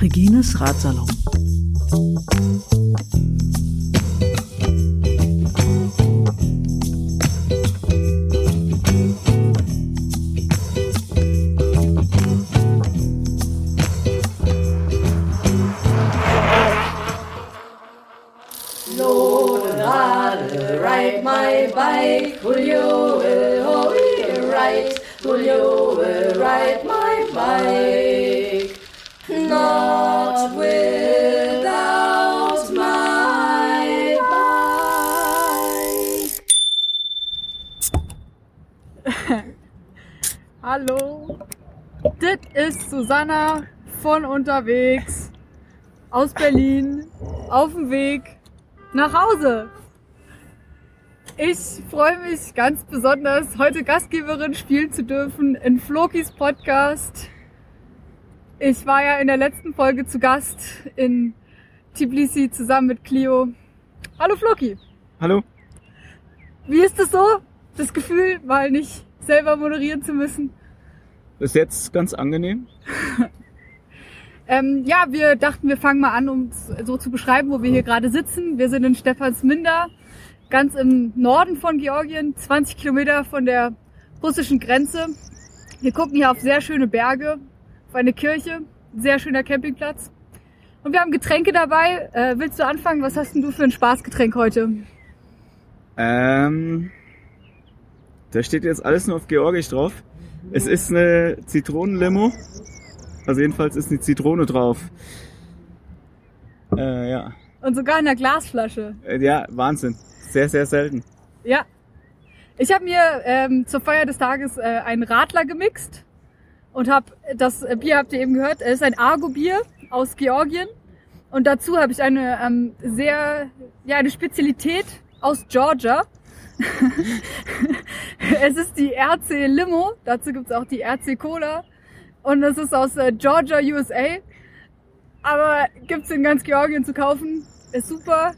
Regines Ratsalon. Susanna von unterwegs aus Berlin auf dem Weg nach Hause. Ich freue mich ganz besonders, heute Gastgeberin spielen zu dürfen in Flokis Podcast. Ich war ja in der letzten Folge zu Gast in Tbilisi zusammen mit Clio. Hallo Floki, Hallo? wie ist es so, das Gefühl, mal nicht selber moderieren zu müssen? Ist jetzt ganz angenehm. Ähm, ja, wir dachten, wir fangen mal an, um es so zu beschreiben, wo wir hier gerade sitzen. Wir sind in Stephansminda, ganz im Norden von Georgien, 20 Kilometer von der russischen Grenze. Wir gucken hier auf sehr schöne Berge, auf eine Kirche, sehr schöner Campingplatz. Und wir haben Getränke dabei. Äh, willst du anfangen? Was hast denn du für ein Spaßgetränk heute? Ähm, da steht jetzt alles nur auf Georgisch drauf. Es ist eine Zitronenlimo. Also jedenfalls ist eine Zitrone drauf. Äh, ja. Und sogar in einer Glasflasche. Äh, Ja, Wahnsinn. Sehr, sehr selten. Ja. Ich habe mir ähm, zur Feier des Tages äh, einen Radler gemixt und habe das Bier habt ihr eben gehört. Es ist ein Argo-Bier aus Georgien und dazu habe ich eine ähm, sehr ja eine Spezialität aus Georgia. es ist die RC Limo. Dazu gibt's auch die RC Cola und es ist aus äh, Georgia, USA. Aber gibt's in ganz Georgien zu kaufen. Ist super.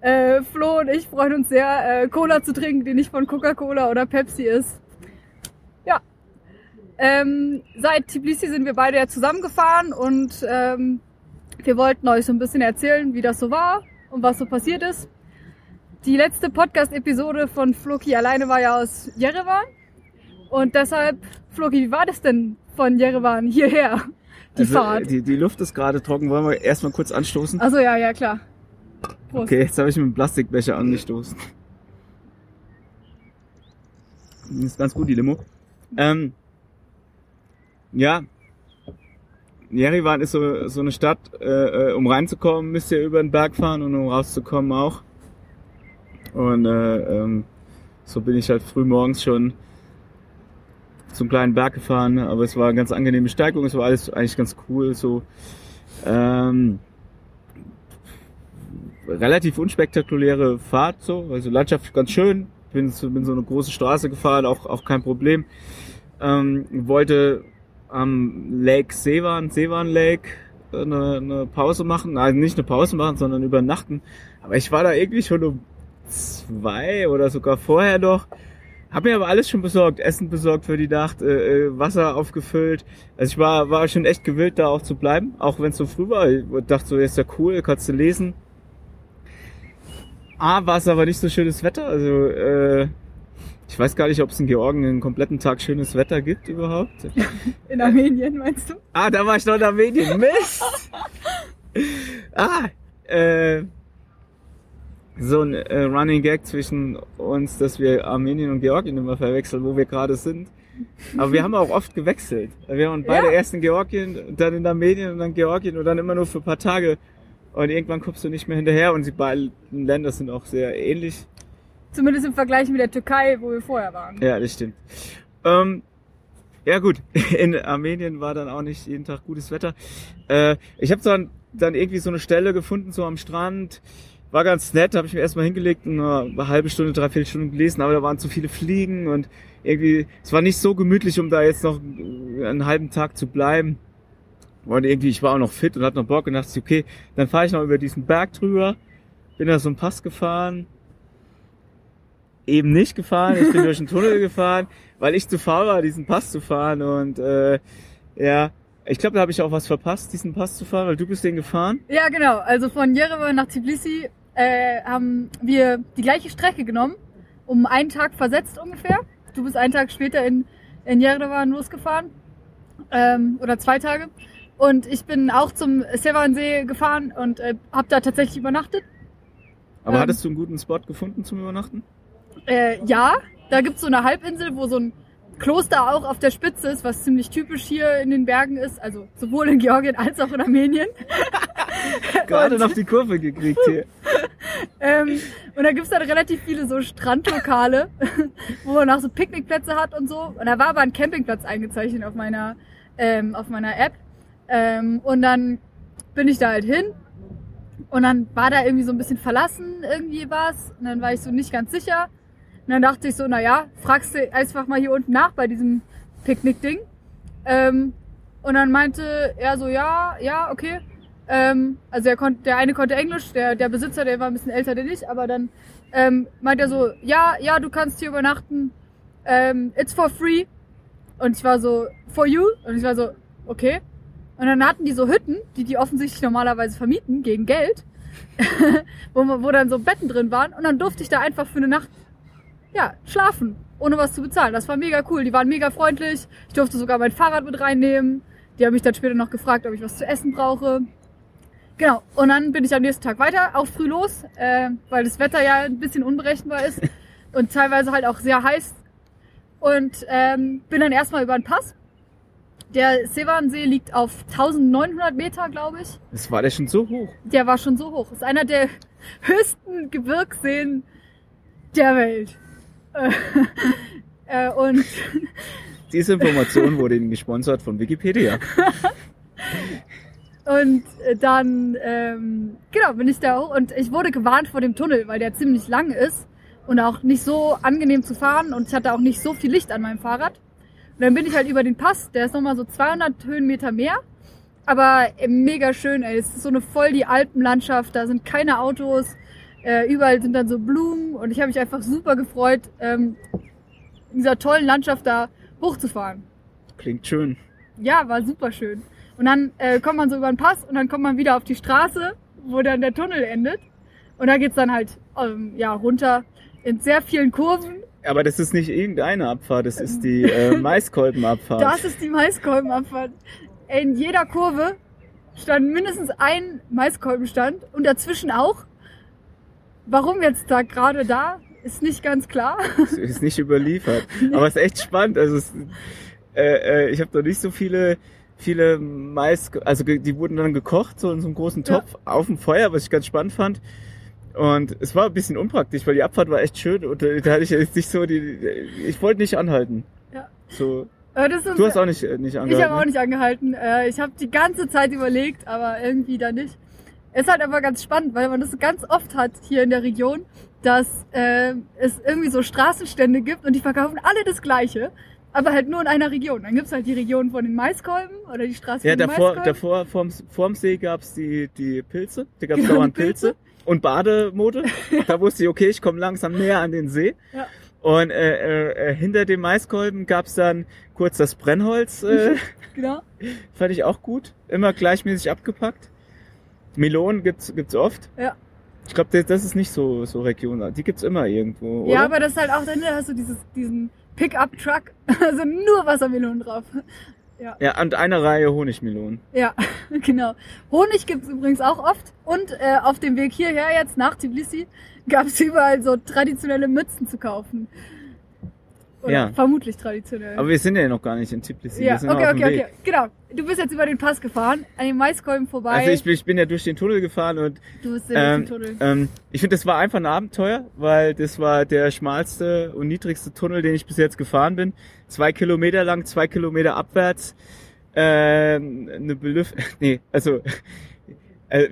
Äh, Flo und ich freuen uns sehr, äh, Cola zu trinken, die nicht von Coca-Cola oder Pepsi ist. Ja. Ähm, seit Tbilisi sind wir beide ja zusammengefahren und ähm, wir wollten euch so ein bisschen erzählen, wie das so war und was so passiert ist. Die letzte Podcast-Episode von Floki alleine war ja aus Jerewan. Und deshalb, Floki, wie war das denn von Jerewan hierher? Die also, Fahrt. Die, die Luft ist gerade trocken. Wollen wir erstmal kurz anstoßen? Also ja, ja, klar. Prost. Okay, jetzt habe ich mit dem Plastikbecher angestoßen. Das ist ganz gut, die Limo. Ähm, ja, Jerewan ist so, so eine Stadt, äh, äh, um reinzukommen, müsst ihr über den Berg fahren und um rauszukommen auch. Und äh, ähm, so bin ich halt früh morgens schon zum kleinen Berg gefahren, aber es war eine ganz angenehme Steigung, es war alles eigentlich ganz cool, so ähm, relativ unspektakuläre Fahrt, so, also Landschaft ganz schön, bin, bin so eine große Straße gefahren, auch, auch kein Problem. Ähm, wollte am Lake Sevan, Sevan Lake, eine, eine Pause machen, also nicht eine Pause machen, sondern übernachten. Aber ich war da irgendwie schon um zwei oder sogar vorher noch. Hab mir aber alles schon besorgt, Essen besorgt für die Nacht, äh, äh, Wasser aufgefüllt. Also ich war, war schon echt gewillt, da auch zu bleiben, auch wenn es so früh war. Ich dachte so, ist ja cool, kannst du lesen. A, war es aber nicht so schönes Wetter. Also äh, ich weiß gar nicht, ob es in Georgien einen kompletten Tag schönes Wetter gibt überhaupt. In Armenien, meinst du? Ah, da war ich noch in Armenien. Mist! ah, äh, so ein äh, Running Gag zwischen uns, dass wir Armenien und Georgien immer verwechseln, wo wir gerade sind. Aber wir haben auch oft gewechselt. Wir waren beide Ja. erst in Georgien, dann in Armenien und dann Georgien und dann immer nur für ein paar Tage. Und irgendwann kommst du nicht mehr hinterher und die beiden Länder sind auch sehr ähnlich. Zumindest im Vergleich mit der Türkei, wo wir vorher waren. Ja, das stimmt. Ähm, ja gut, in Armenien war dann auch nicht jeden Tag gutes Wetter. Äh, ich habe dann, dann irgendwie so eine Stelle gefunden, so am Strand. War ganz nett, habe ich mir erstmal hingelegt und eine halbe Stunde, dreiviertel Stunden gelesen, aber da waren zu viele Fliegen und irgendwie, es war nicht so gemütlich, um da jetzt noch einen halben Tag zu bleiben. Und irgendwie, ich war auch noch fit und hatte noch Bock und dachte, okay, dann fahre ich noch über diesen Berg drüber, bin da so einen Pass gefahren, eben nicht gefahren. Ich bin durch den Tunnel gefahren, weil ich zu faul war, diesen Pass zu fahren. Und äh, ja, ich glaube, da habe ich auch was verpasst, diesen Pass zu fahren, weil du bist den gefahren. Ja, genau. Also von Jerewan nach Tbilisi äh, haben wir die gleiche Strecke genommen, um einen Tag versetzt ungefähr. Du bist einen Tag später in, in Jerewan losgefahren. Ähm, oder zwei Tage. Und ich bin auch zum Sevansee gefahren und äh, habe da tatsächlich übernachtet. Aber Ähm. hattest du einen guten Spot gefunden zum Übernachten? Äh, ja, da gibt's so eine Halbinsel, wo so ein Kloster auch auf der Spitze ist, was ziemlich typisch hier in den Bergen ist. Also sowohl in Georgien als auch in Armenien. Gerade noch die Kurve gekriegt hier. Ähm, und da gibt's dann relativ viele so Strandlokale, wo man auch so Picknickplätze hat und so. Und da war aber ein Campingplatz eingezeichnet auf meiner, ähm, auf meiner App. Ähm, und dann bin ich da halt hin. Und dann war da irgendwie so ein bisschen verlassen, irgendwie was. Und dann war ich so nicht ganz sicher. Und dann dachte ich so, na ja, fragst du einfach mal hier unten nach bei diesem Picknick-Ding. Ähm, und dann meinte er so, ja, ja, okay. Ähm, also er konnte, der eine konnte Englisch, der, der Besitzer, der war ein bisschen älter, der nicht, aber dann ähm, meinte er so, ja, ja, du kannst hier übernachten. Ähm, it's for free. Und ich war so, for you? Und ich war so, okay. Und dann hatten die so Hütten, die die offensichtlich normalerweise vermieten, gegen Geld, wo, wo dann so Betten drin waren. Und dann durfte ich da einfach für eine Nacht, ja, schlafen, ohne was zu bezahlen. Das war mega cool. Die waren mega freundlich. Ich durfte sogar mein Fahrrad mit reinnehmen. Die haben mich dann später noch gefragt, ob ich was zu essen brauche. Genau. Und dann bin ich am nächsten Tag weiter, auch früh los, äh, weil das Wetter ja ein bisschen unberechenbar ist und teilweise halt auch sehr heiß. Und ähm, bin dann erstmal über den Pass. Der Sevansee liegt auf 1900 Meter, glaube ich. Das war der schon so hoch. Der war schon so hoch. Ist einer der höchsten Gebirgsseen der Welt. Äh, äh, und Diese Information wurde Ihnen gesponsert von Wikipedia. Und äh, dann, ähm, genau, bin ich da hoch und ich wurde gewarnt vor dem Tunnel, weil der ziemlich lang ist und auch nicht so angenehm zu fahren und ich hatte auch nicht so viel Licht an meinem Fahrrad. Und dann bin ich halt über den Pass, der ist nochmal so 200 Höhenmeter mehr, aber äh, mega schön, ey. Es ist so eine voll die Alpenlandschaft, da sind keine Autos, äh, überall sind dann so Blumen und ich habe mich einfach super gefreut, ähm, in dieser tollen Landschaft da hochzufahren. Klingt schön. Ja, war super schön. Und dann äh, kommt man so über den Pass und dann kommt man wieder auf die Straße, wo dann der Tunnel endet. Und da geht's dann halt ähm, ja, runter in sehr vielen Kurven. Aber das ist nicht irgendeine Abfahrt, das ist die äh, Maiskolbenabfahrt. Das ist die Maiskolbenabfahrt. In jeder Kurve stand mindestens ein Maiskolbenstand und dazwischen auch. Warum jetzt da gerade da, ist nicht ganz klar. Ist nicht überliefert. Aber es ist echt spannend. Also es, äh, äh, ich habe noch nicht so viele viele Mais, also die wurden dann gekocht so in so einem großen Ja. Topf auf dem Feuer, was ich ganz spannend fand. Und es war ein bisschen unpraktisch, weil die Abfahrt war echt schön und äh, da hatte ich jetzt nicht so die, ich wollte nicht anhalten. Ja. So, Äh, du hast auch nicht äh, nicht Ich angehalten. habe auch nicht angehalten. Ich habe die ganze Zeit überlegt, aber irgendwie da nicht. Es ist halt aber ganz spannend, weil man das ganz oft hat hier in der Region, dass äh, es irgendwie so Straßenstände gibt und die verkaufen alle das Gleiche, aber halt nur in einer Region. Dann gibt's halt die Region von den Maiskolben oder die Straße Ja, von den davor, Maiskolben. davor vorm, vorm See gab's die, die Pilze. Da gab's Genau, dauernd Pilze. Pilze. Und Bademode. Da wusste ich, okay, ich komme langsam näher an den See. Ja. Und äh, äh, äh, hinter dem Maiskolben gab's dann kurz das Brennholz. Äh, Genau. fand ich auch gut. Immer gleichmäßig abgepackt. Melonen gibt's gibt's oft. Ja. Ich glaube, das, das ist nicht so, so regional. Die gibt's immer irgendwo, oder? Ja, aber das ist halt auch dahinter hast du dieses, diesen Pickup-Truck, also nur Wassermelonen drauf. ja, und eine Reihe Honigmelonen. Ja, genau. Honig gibt's übrigens auch oft. Und äh, auf dem Weg hierher jetzt nach Tbilisi gab's überall so traditionelle Mützen zu kaufen. Oder Ja. vermutlich traditionell. Aber wir sind ja noch gar nicht in Tbilisi. ja, okay, okay, okay. Genau. Du bist jetzt über den Pass gefahren, an den Maiskolben vorbei. Also ich bin, ich bin ja durch den Tunnel gefahren und du bist in Ähm, den Tunnel. ähm, ich finde, das war einfach ein Abenteuer, weil das war der schmalste und niedrigste Tunnel, den ich bis jetzt gefahren bin. Zwei Kilometer lang, zwei Kilometer abwärts. Ähm, eine Belüft nee, also äh,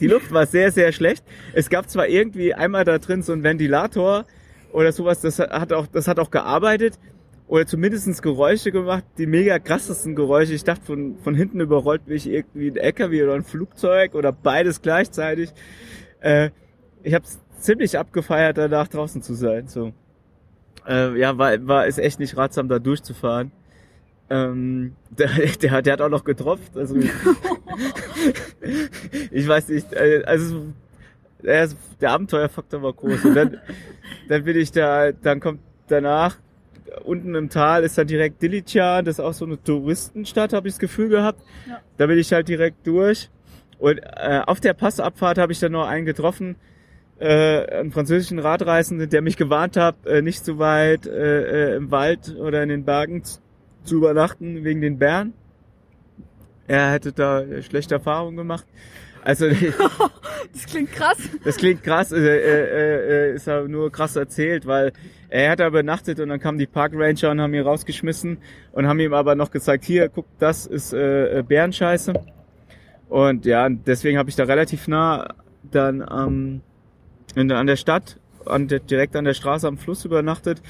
die Luft war sehr, sehr schlecht. Es gab zwar irgendwie einmal da drin so ein Ventilator oder sowas, das hat auch, das hat auch gearbeitet oder zumindestens Geräusche gemacht, die mega krassesten Geräusche. Ich dachte, von, von hinten überrollt mich irgendwie ein LKW oder ein Flugzeug oder beides gleichzeitig. Äh, ich habe ziemlich abgefeiert, danach draußen zu sein. So. Äh, ja, war, war ist echt nicht ratsam, da durchzufahren. Ähm, der, der, hat- der hat auch noch getroffen. Also ich weiß nicht, äh, also der, Abenteuerfaktor war groß. Und dann, dann bin ich da, dann kommt danach unten im Tal ist dann direkt Dilicha, das ist auch so eine Touristenstadt, habe ich das Gefühl gehabt. Ja. Da bin ich halt direkt durch. Und äh, auf der Passabfahrt habe ich dann noch einen getroffen, äh, einen französischen Radreisenden, der mich gewarnt hat, äh, nicht zu weit äh, äh, im Wald oder in den Bergen zu übernachten wegen den Bären. Er hätte da schlechte Erfahrungen gemacht. Also Das klingt krass. das klingt krass, äh, äh, äh, ist aber nur krass erzählt, weil er hat da übernachtet und dann kamen die Parkranger und haben ihn rausgeschmissen und haben ihm aber noch gezeigt, hier, guck, das ist äh, äh, Bärenscheiße. Und ja, deswegen habe ich da relativ nah dann ähm, in, an der Stadt, an der, direkt an der Straße am Fluss übernachtet.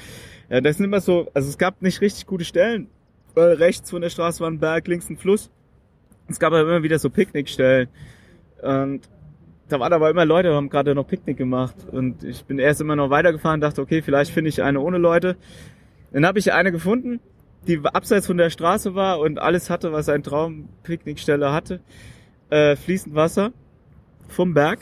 Ja, das sind immer so, also es gab nicht richtig gute Stellen, weil rechts von der Straße war ein Berg, links ein Fluss. Es gab aber immer wieder so Picknickstellen. Und da waren aber immer Leute, haben gerade noch Picknick gemacht. Und ich bin erst immer noch weitergefahren, dachte, okay, vielleicht finde ich eine ohne Leute. Dann habe ich eine gefunden, die abseits von der Straße war und alles hatte, was ein Traum-Picknickstelle hatte. Äh, fließend Wasser vom Berg.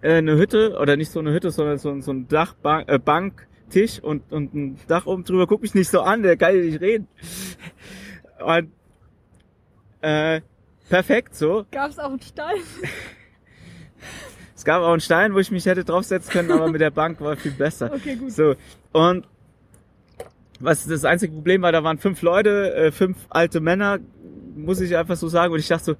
Äh, eine Hütte, oder nicht so eine Hütte, sondern so, so ein Dachbank, äh, Bank, Tisch und, und ein Dach oben drüber. Guck mich nicht so an, der kann ja nicht reden. Und äh, perfekt so. Gab es auch einen Stein? Es gab auch einen Stein, wo ich mich hätte draufsetzen können, aber mit der Bank war viel besser. Okay, gut. So, und was das einzige Problem war, da waren fünf Leute, äh, fünf alte Männer, muss ich einfach so sagen. Und ich dachte so,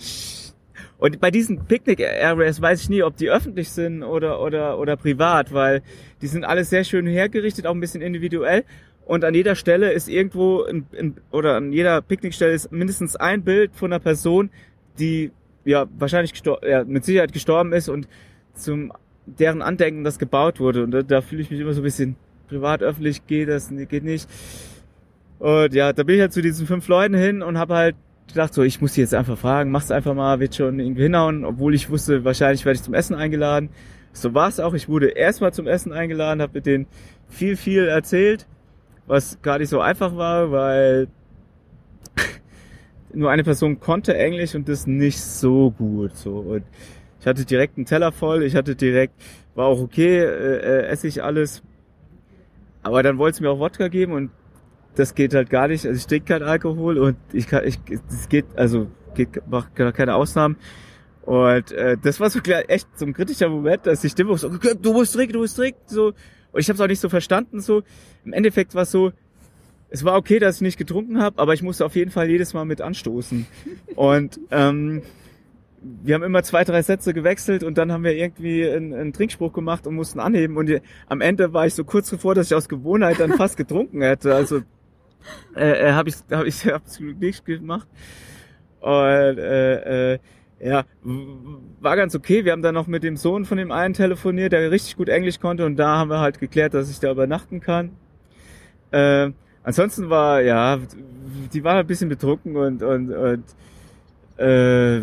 "Sch-" und bei diesen Picknick-Areas weiß ich nie, ob die öffentlich sind oder, oder, oder privat, weil die sind alle sehr schön hergerichtet, auch ein bisschen individuell. Und an jeder Stelle ist irgendwo, ein, ein, oder an jeder Picknickstelle ist mindestens ein Bild von einer Person, die ja wahrscheinlich ja, mit Sicherheit gestorben ist und zum deren Andenken das gebaut wurde. Und da, da fühle ich mich immer so ein bisschen privat, öffentlich geht das, geht nicht. Und ja, da bin ich halt zu diesen fünf Leuten hin und habe halt gedacht, so, ich muss die jetzt einfach fragen, mach's einfach mal, wird schon irgendwie hinhauen, obwohl ich wusste, wahrscheinlich werde ich zum Essen eingeladen. So war es auch. Ich wurde erstmal zum Essen eingeladen, habe mit denen viel, viel erzählt, was gar nicht so einfach war, weil nur eine Person konnte Englisch und das nicht so gut. So und ich hatte direkt einen Teller voll, ich hatte direkt, war auch okay, äh, äh, esse ich alles. Aber dann wollte es mir auch Wodka geben und das geht halt gar nicht. Also ich trinke keinen Alkohol und ich kann, ich, das geht, also geht, macht keine Ausnahmen. Und äh, das war so klar, echt so ein kritischer Moment, dass die Stimme so, du musst trinken, du musst trinken, so. Und ich habe es auch nicht so verstanden, so. Im Endeffekt war es so, es war okay, dass ich nicht getrunken habe, aber ich musste auf jeden Fall jedes Mal mit anstoßen. Und ähm, wir haben immer zwei, drei Sätze gewechselt und dann haben wir irgendwie einen, einen Trinkspruch gemacht und mussten anheben. Und am Ende war ich so kurz davor, dass ich aus Gewohnheit dann fast getrunken hätte. Also äh, äh, habe ich hab ich absolut nicht gemacht. Und äh, äh, ja, war ganz okay. Wir haben dann noch mit dem Sohn von dem einen telefoniert, der richtig gut Englisch konnte und da haben wir halt geklärt, dass ich da übernachten kann. Äh, ansonsten war, ja, die war ein bisschen betrunken und, und, und äh,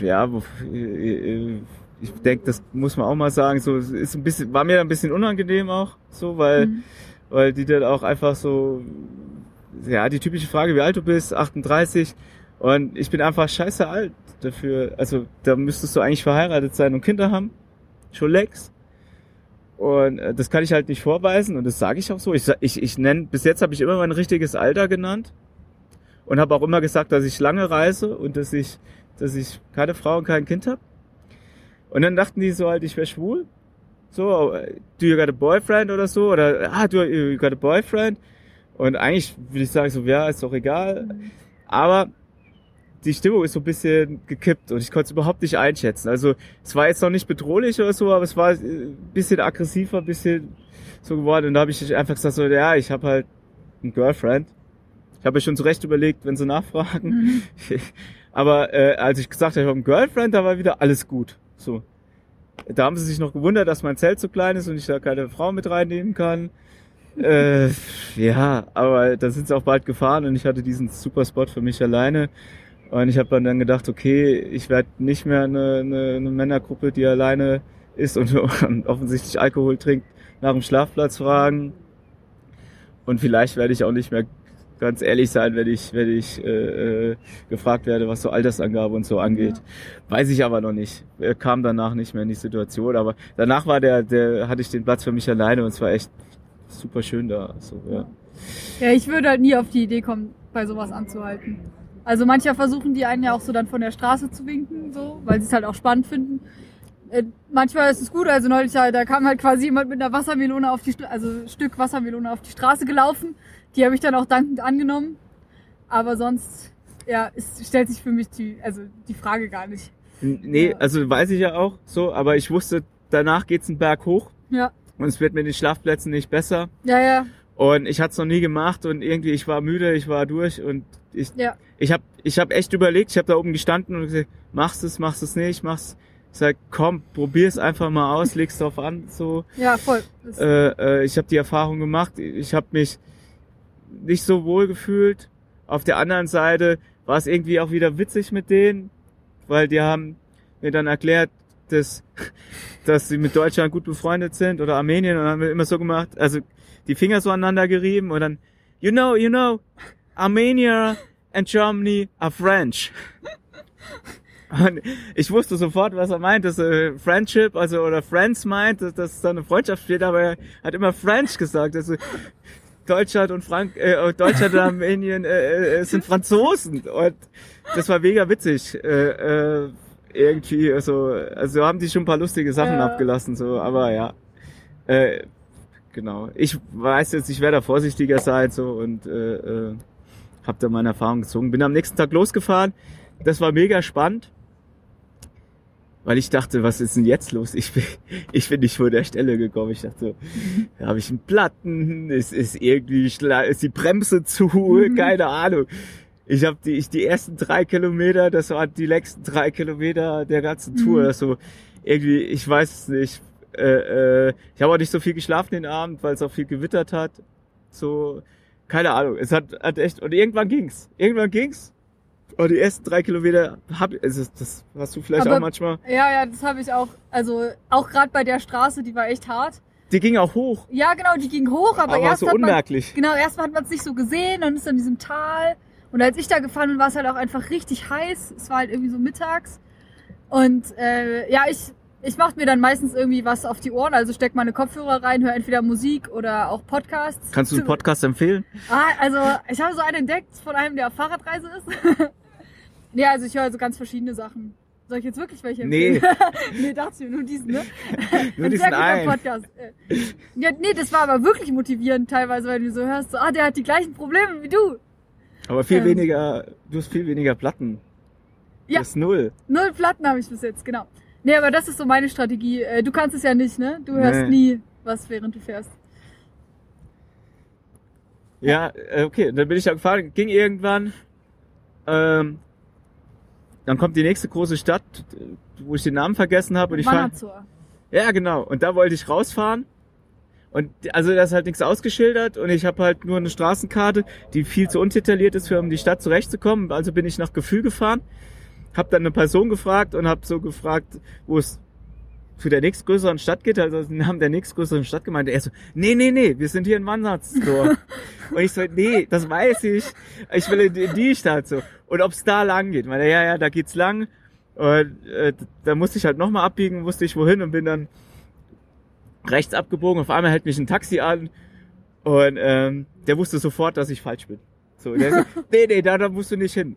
ja, äh, ich denke, das muss man auch mal sagen, so ist ein bisschen, war mir ein bisschen unangenehm auch, so, weil, Mhm. weil die dann auch einfach so, ja, die typische Frage, wie alt du bist, 38, und ich bin einfach scheiße alt dafür, also da müsstest du eigentlich verheiratet sein und Kinder haben, schon längst. Und äh, das kann ich halt nicht vorweisen und das sage ich auch so. Ich, ich, ich nenne, bis jetzt habe ich immer mein richtiges Alter genannt und habe auch immer gesagt, dass ich lange reise und dass ich, dass ich keine Frau und kein Kind habe. Und dann dachten die so halt, ich wäre schwul. So, äh, do you got a boyfriend oder so? Oder, ah, do you got a boyfriend? Und eigentlich würde ich sagen so, ja, ist doch egal. Aber die Stimmung ist so ein bisschen gekippt und ich konnte es überhaupt nicht einschätzen. Also es war jetzt noch nicht bedrohlich oder so, aber es war äh, ein bisschen aggressiver, ein bisschen so geworden. Und da habe ich einfach gesagt so, ja, ich habe halt ein Girlfriend. Ich habe mir schon zurecht überlegt, wenn sie nachfragen. aber äh, als ich gesagt habe, ich habe ein Girlfriend, da war wieder alles gut. So. Da haben sie sich noch gewundert, dass mein Zelt so klein ist und ich da keine Frau mit reinnehmen kann. äh, ja, aber da sind sie auch bald gefahren und ich hatte diesen super Spot für mich alleine. Und ich habe dann gedacht, okay, ich werde nicht mehr eine, eine, eine Männergruppe, die alleine ist und, und offensichtlich Alkohol trinkt, nach dem Schlafplatz fragen. Und vielleicht werde ich auch nicht mehr ganz ehrlich sein, wenn ich, wenn ich äh, äh, gefragt werde, was so Altersangabe und so angeht. Weiß ich aber noch nicht. Er kam danach nicht mehr in die Situation, aber danach war der, der hatte ich den Platz für mich alleine und es war echt super schön da. So, ja. Ja, ich würde halt nie auf die Idee kommen, bei sowas anzuhalten. Also mancher versuchen die einen ja auch so dann von der Straße zu winken, so, weil sie es halt auch spannend finden. Äh, manchmal ist es gut, also neulich, da kam halt quasi jemand mit einer Wassermelone auf die, also ein Stück Wassermelone auf die Straße gelaufen. Die habe ich dann auch dankend angenommen. Aber sonst, ja, es stellt sich für mich die, also die Frage gar nicht. Nee, Ja. also weiß ich ja auch so, aber ich wusste, danach geht's einen Berg hoch Ja, und es wird mit den Schlafplätzen nicht besser. ja, ja, Und ich hatte es noch nie gemacht und irgendwie, ich war müde, ich war durch und ich, ja. ich habe ich hab echt überlegt, ich habe da oben gestanden und gesagt, machst es, machst es nicht, machst Ich sag, komm, probier's einfach mal aus, leg's drauf an, so. Ja, voll. Äh, äh, ich habe die Erfahrung gemacht, ich habe mich nicht so wohl gefühlt. Auf der anderen Seite war es irgendwie auch wieder witzig mit denen, weil die haben mir dann erklärt, dass, dass sie mit Deutschland gut befreundet sind oder Armenien und haben wir immer so gemacht, also die Finger so aneinander gerieben und dann, you know, you know, Armenia and Germany are French. Und ich wusste sofort, was er meint, dass äh, Friendship, also oder Friends meint, dass, dass da eine Freundschaft steht, aber er hat immer French gesagt. Also Deutschland und Frank, äh, Deutschland und Armenien äh, äh, sind Franzosen und das war mega witzig. Äh, äh, irgendwie, also, also haben die schon ein paar lustige Sachen Ja. abgelassen, so, aber ja. Äh, genau. Ich weiß jetzt, ich werde da vorsichtiger sein so und äh, äh, hab da meine Erfahrung gezogen. Bin am nächsten Tag losgefahren. Das war mega spannend. Weil ich dachte, was ist denn jetzt los? Ich bin, ich bin nicht vor der Stelle gekommen. Ich dachte, so, da habe ich einen Platten, es ist irgendwie, ist die Bremse zu, keine Ahnung. Ich habe die, ich die ersten drei Kilometer, das waren die letzten drei Kilometer der ganzen Tour. Mhm. So irgendwie, ich weiß es nicht. Äh, äh, ich habe auch nicht so viel geschlafen den Abend, weil es auch viel gewittert hat. So, keine Ahnung. Es hat, hat echt und irgendwann ging's. Irgendwann ging's. Und die ersten drei Kilometer hab, also das hast du vielleicht Aber- auch manchmal. ja, ja, das habe ich auch. Also auch gerade bei der Straße, die war echt hart. Die ging auch hoch, Ja, genau, die ging hoch, aber, aber, erst so hat man, unmerklich. genau, erst hat man es nicht so gesehen und ist in diesem Tal. Und als ich da gefahren bin, war es halt auch einfach richtig heiß. Es war halt irgendwie so mittags. Und äh, ja, ich, ich mache mir dann meistens irgendwie was auf die Ohren, also steck meine Kopfhörer rein, höre entweder Musik oder auch Podcasts. Kannst du einen Podcast empfehlen? Ah, also ich habe so einen entdeckt von einem, der auf Fahrradreise ist. nee, also ich höre also ganz verschiedene Sachen. Soll ich jetzt wirklich welche Nee. empfehlen? nee, dachte ich mir, nur diesen, ne? Nur Ein diesen sehr einen. Podcast. Ja, nee, das war aber wirklich motivierend teilweise, weil du so hörst, so, ah, der hat die gleichen Probleme wie du. Aber viel Ähm. weniger, du hast viel weniger Platten. Ja. Das ist null. Null Platten habe ich bis jetzt, genau. Nee, aber das ist so meine Strategie. Äh, Du kannst es ja nicht, ne? Du hörst Nee. nie was, während du fährst. Ja, äh, okay, dann bin ich da gefahren, ging irgendwann. Ähm, dann kommt die nächste große Stadt, wo ich den Namen vergessen habe und ich fahre. Wannerzor. Ja, genau. Und da wollte ich rausfahren. Und also da ist halt nichts ausgeschildert und ich habe halt nur eine Straßenkarte, die viel zu undetailliert ist, für um die Stadt zurechtzukommen. Also bin ich nach Gefühl gefahren, habe dann eine Person gefragt und habe so gefragt, wo es zu der nächstgrößeren Stadt geht, also den Namen der nächstgrößeren Stadt gemeint. Er so, nee, nee, nee, wir sind hier in Wandertsdorf. und ich so, nee, das weiß ich. Ich will in die, Stadt so. Und ob's da lang geht. Meine, ja, ja, da geht's lang. Und äh, da musste ich halt nochmal abbiegen, wusste ich wohin und bin dann rechts abgebogen. Auf einmal hält mich ein Taxi an und ähm, der wusste sofort, dass ich falsch bin. So, der so, nee, nee, da, da musst du nicht hin.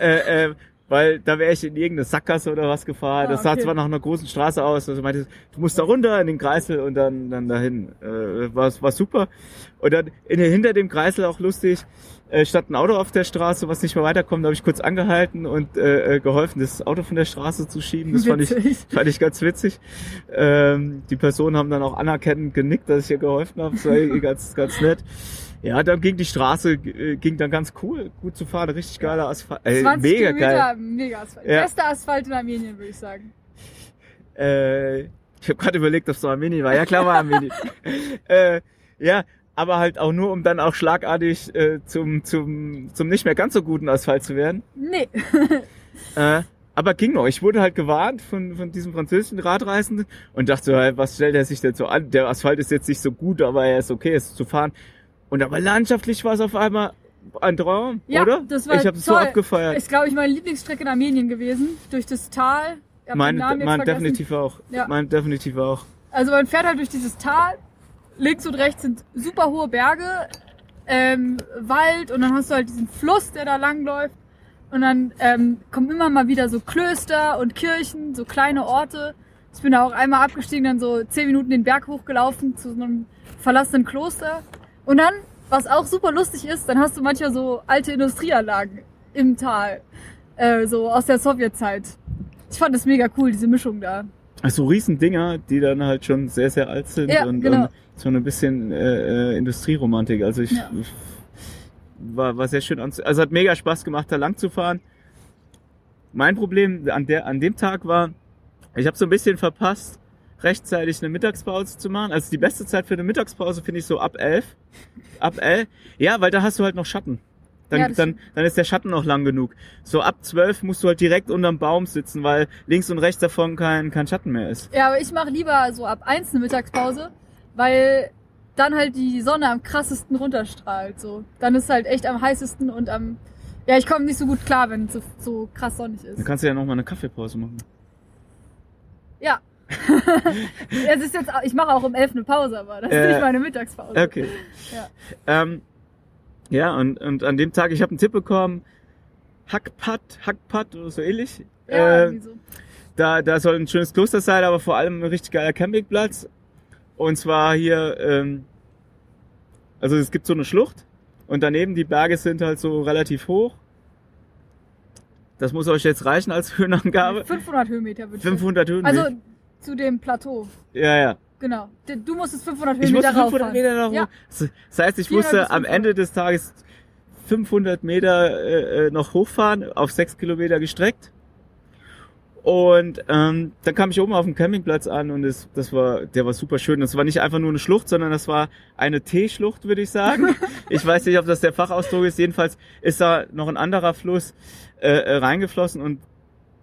äh, äh, weil da wäre ich in irgendeine Sackgasse oder was gefahren. Ah, Das sah okay. zwar nach einer großen Straße aus, also meinte, du musst da runter in den Kreisel und dann dann dahin. Äh, war, war super. Und dann in, hinter dem Kreisel auch lustig, äh, stand ein Auto auf der Straße, was nicht mehr weiterkommt. Da habe ich kurz angehalten und äh, äh, geholfen, das Auto von der Straße zu schieben. Das fand ich, fand ich ganz witzig. Ähm, die Personen haben dann auch anerkennend genickt, dass ich ihr geholfen habe. Das war irgendwie ganz, ganz nett. Ja, dann ging die Straße, äh, ging dann ganz cool, gut zu fahren, richtig geiler Asphalt. Äh, 20 mega Kilometer, geil. mega Asphalt. Ja. Bester Asphalt in Armenien, würde ich sagen. Äh, ich habe gerade überlegt, ob es Armenien war. Ja, klar war Armenien. äh, ja, aber halt auch nur, um dann auch schlagartig äh, zum, zum, zum nicht mehr ganz so guten Asphalt zu werden. Nee. Äh, aber ging noch. Ich wurde halt gewarnt von, von diesem französischen Radreisenden und dachte, hey, was stellt er sich denn so an? Der Asphalt ist jetzt nicht so gut, aber er ist okay, es ist zu fahren. Und aber landschaftlich war es auf einmal ein Traum, Ja, oder? das war ich habe es so abgefeiert. Ist, glaube ich, meine Lieblingsstrecke in Armenien gewesen. Durch das Tal. Mein, mein definitiv auch. Ja. Mein definitiv auch. Also man fährt halt durch dieses Tal. Links und rechts sind super hohe Berge, ähm, Wald und dann hast du halt diesen Fluss, der da langläuft. Und dann ähm, kommen immer mal wieder so Klöster und Kirchen, so kleine Orte. Ich bin da auch einmal abgestiegen, dann so zehn Minuten den Berg hochgelaufen zu so einem verlassenen Kloster. Und dann, was auch super lustig ist, dann hast du manchmal so alte Industrieanlagen im Tal, äh, so aus der Sowjetzeit. Ich fand das mega cool, diese Mischung da. Also riesen Dinger, die dann halt schon sehr, sehr alt sind Ja, und, genau. und so ein bisschen äh, äh, Industrieromantik. Also ich Ja. war, war sehr schön anzu Also hat mega Spaß gemacht, da lang zu fahren. Mein Problem an, der, an dem Tag war, ich habe so ein bisschen verpasst, rechtzeitig eine Mittagspause zu machen. Also die beste Zeit für eine Mittagspause finde ich so ab elf. Ab elf. Ja, weil da hast du halt noch Schatten. Dann, Ja, dann, dann ist der Schatten noch lang genug. So ab zwölf musst du halt direkt unterm Baum sitzen, weil links und rechts davon kein, kein Schatten mehr ist. Ja, aber ich mache lieber so ab eins eine Mittagspause, weil dann halt die Sonne am krassesten runterstrahlt. So, dann ist halt echt am heißesten und am ja, ich komme nicht so gut klar, wenn es so, so krass sonnig Dann ist. kannst du ja noch mal eine Kaffeepause machen. Ja. es ist jetzt, ich mache auch um elf eine Pause, aber das ist Äh, nicht meine Mittagspause. Okay. Ja. Ähm, ja, und, und an dem Tag, ich habe einen Tipp bekommen, Hackpat, Hackpat oder so ähnlich. Ja, äh, so. da, da soll ein schönes Kloster sein, aber vor allem ein richtig geiler Campingplatz. Und zwar hier, ähm, also es gibt so eine Schlucht und daneben die Berge sind halt so relativ hoch. Das muss euch jetzt reichen als Höhenangabe. 500 Höhenmeter ich 500 sagen. Höhenmeter. Also zu dem Plateau. ja, ja. Genau. Du musstest 500 Ich musste Höhenmeter 500 rauffahren. Meter nach oben. Ja. Das heißt, ich 400 musste am 500. Ende des Tages 500 Meter äh, äh, noch hochfahren, auf 6 Kilometer gestreckt. Und ähm, dann kam ich oben auf dem Campingplatz an und es, das war, der war super schön. Das war nicht einfach nur eine Schlucht, sondern das war eine T-Schlucht, würde ich sagen. ich weiß nicht, ob das der Fachausdruck ist. Jedenfalls ist da noch ein anderer Fluss äh, äh, reingeflossen und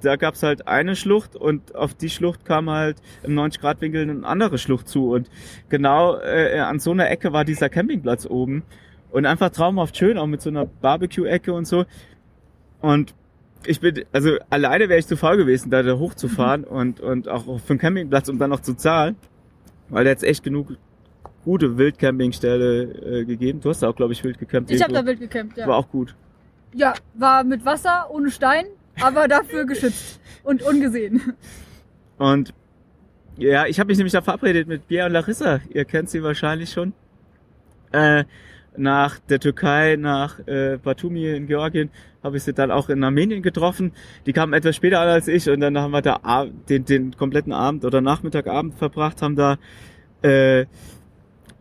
da gab's halt eine Schlucht und auf die Schlucht kam halt im 90-Grad-Winkel eine andere Schlucht zu. Und genau äh, an so einer Ecke war dieser Campingplatz oben. Und einfach traumhaft schön, auch mit so einer Barbecue-Ecke und so. Und ich bin, also alleine wäre ich zu faul gewesen, da, da hochzufahren und, und auch für einen Campingplatz, um dann noch zu zahlen. Weil da jetzt echt genug gute Wildcampingstelle äh, gegeben. Du hast da auch, glaube ich, wild gecampt. Ich habe da wild gecampt, ja. War auch gut. Ja, war mit Wasser, ohne Stein, aber dafür geschützt und ungesehen. Und ja, ich habe mich nämlich da verabredet mit Bia und Larissa. Ihr kennt sie wahrscheinlich schon. Äh, nach der Türkei, nach äh, Batumi in Georgien, habe ich sie dann auch in Armenien getroffen. Die kamen etwas später an als ich und dann haben wir da den, den kompletten Abend oder Nachmittagabend verbracht, haben da äh,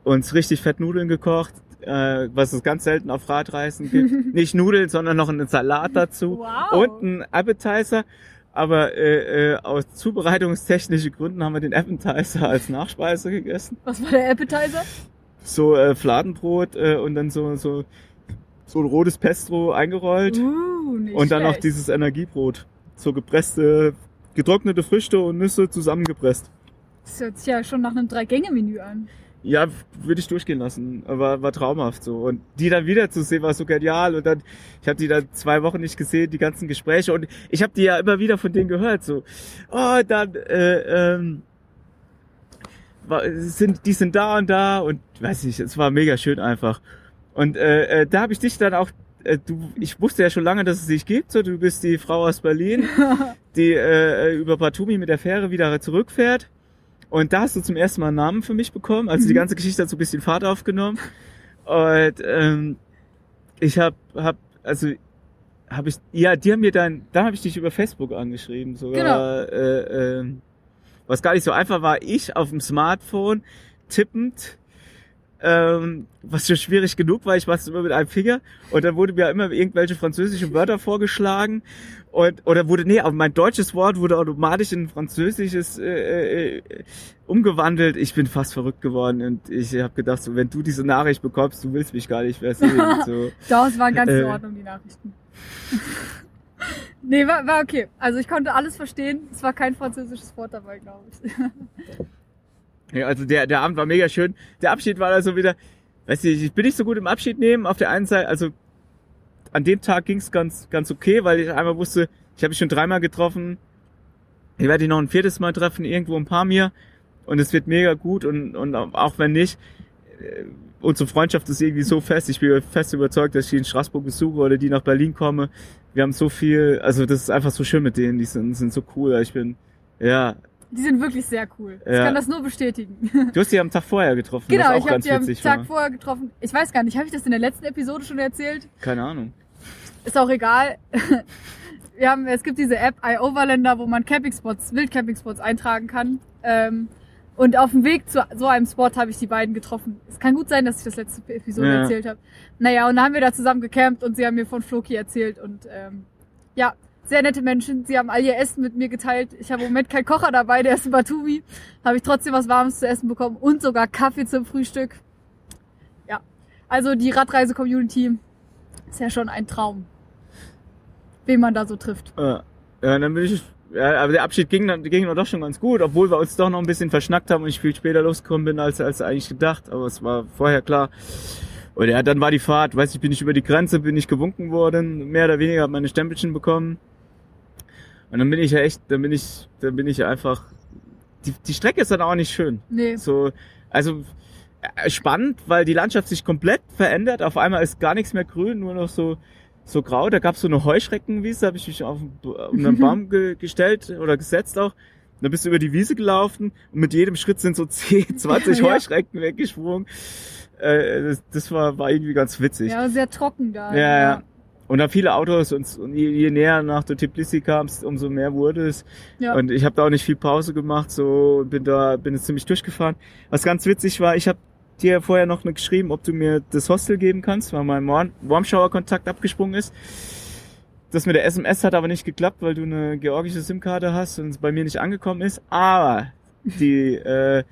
uns richtig fett Nudeln gekocht, äh, was es ganz selten auf Radreisen gibt. Nicht Nudeln, sondern noch einen Salat dazu Wow. und ein Appetizer. Aber äh, äh, aus zubereitungstechnischen Gründen haben wir den Appetizer als Nachspeise gegessen. Was war der Appetizer? So äh, Fladenbrot äh, und dann so so so ein rotes Pesto eingerollt Uh, nicht und dann noch dieses Energiebrot, so gepresste getrocknete Früchte und Nüsse zusammengepresst. Das hört sich ja schon nach einem Drei-Gänge-Menü an. Ja, würde ich durchgehen lassen, aber war traumhaft so. Und die dann wieder zu sehen, war so genial. Und dann, ich habe die dann zwei Wochen nicht gesehen, die ganzen Gespräche. Und ich habe die ja immer wieder von denen gehört, so, oh, dann, äh, ähm, war, sind, die sind da und da und weiß nicht, es war mega schön einfach. Und äh, äh, da habe ich dich dann auch, äh, du, ich wusste ja schon lange, dass es dich gibt. So, du bist die Frau aus Berlin, die äh, über Batumi mit der Fähre wieder zurückfährt. Und da hast du zum ersten Mal einen Namen für mich bekommen. Also die ganze Geschichte hat so ein bisschen Fahrt aufgenommen. Und ähm, ich habe, hab, also habe ich, ja, die haben mir dann, da habe ich dich über Facebook angeschrieben sogar. Äh, ähm, was gar nicht so einfach war, ich auf dem Smartphone tippend, ähm, was schon schwierig genug war, ich mach's immer mit einem Finger und dann wurde mir immer irgendwelche französische Wörter vorgeschlagen und oder wurde nee, aber mein deutsches Wort wurde automatisch in ein französisches äh, äh, umgewandelt. Ich bin fast verrückt geworden und ich habe gedacht, so, wenn du diese Nachricht bekommst, du willst mich gar nicht mehr sehen. So. Das waren ganz in Äh. Ordnung, die Nachrichten. Nee, war, war okay. Also ich konnte alles verstehen. Es war kein französisches Wort dabei, glaube ich. Ja, also der, der Abend war mega schön. Der Abschied war da so wieder, weiß ich, ich bin nicht so gut im Abschied nehmen. Auf der einen Seite, also an dem Tag ging's ganz, ganz okay, weil ich einmal wusste, ich habe mich schon dreimal getroffen. Ich werde ihn noch ein viertes Mal treffen, irgendwo ein paar mir. Und es wird mega gut und, und auch wenn nicht, äh, unsere Freundschaft ist irgendwie so fest. Ich bin fest überzeugt, dass ich die in Straßburg besuche oder die nach Berlin komme. Wir haben so viel, also das ist einfach so schön mit denen, die sind, sind so cool. Ich bin, ja, Die sind wirklich sehr cool. Ich Ja. kann das nur bestätigen. du hast die am Tag vorher getroffen, genau, ich habe die am Tag war. vorher getroffen. Ich weiß gar nicht, habe ich das in der letzten Episode schon erzählt? Keine Ahnung. Ist auch egal. Wir haben, es gibt diese App iOverlander, wo man Campingspots, Wildcampingspots eintragen kann. Ähm, und auf dem Weg zu so einem Spot habe ich die beiden getroffen. Es kann gut sein, dass ich das letzte Episode Ja. erzählt habe. Naja, und dann haben wir da zusammen gecampt und sie haben mir von Floki erzählt und ähm, ja, sehr nette Menschen. Sie haben all ihr Essen mit mir geteilt. Ich habe im Moment keinen Kocher dabei, der ist in Batumi. Habe ich trotzdem was Warmes zu essen bekommen und sogar Kaffee zum Frühstück. Ja, also die Radreise-Community ist ja schon ein Traum, wen man da so trifft. Ja, ja dann bin ich, ja, aber der Abschied ging dann, ging doch schon ganz gut, obwohl wir uns doch noch ein bisschen verschnackt haben und ich viel später losgekommen bin als, als eigentlich gedacht, aber es war vorher klar. Und ja, dann war die Fahrt, weiß ich, bin ich über die Grenze, bin ich gewunken worden, mehr oder weniger, habe meine Stempelchen bekommen. Und dann bin ich ja echt, dann bin ich, dann bin ich einfach, die, die Strecke ist dann auch nicht schön. Nee, So, also äh, spannend, weil die Landschaft sich komplett verändert. Auf einmal ist gar nichts mehr grün, nur noch so so grau. Da gab es so eine Heuschreckenwiese, habe ich mich auf einen, auf einen Baum ge gestellt oder gesetzt auch. Da bist du über die Wiese gelaufen und mit jedem Schritt sind so 10, 20 Ja. Heuschrecken weggesprungen. Äh, das, das war, war irgendwie ganz witzig. ja, sehr trocken da. Ja, ja. Und da viele Autos und, und je, je näher nach der Tbilisi kamst, umso mehr wurde es. Ja. Und ich habe da auch nicht viel Pause gemacht, so bin da bin jetzt ziemlich durchgefahren. Was ganz witzig war, ich habe dir vorher noch geschrieben, ob du mir das Hostel geben kannst, weil mein Warm Warm Shower Kontakt abgesprungen ist. Das mit der SMS hat aber nicht geklappt, weil du eine georgische SIM-Karte hast und es bei mir nicht angekommen ist. Aber die äh,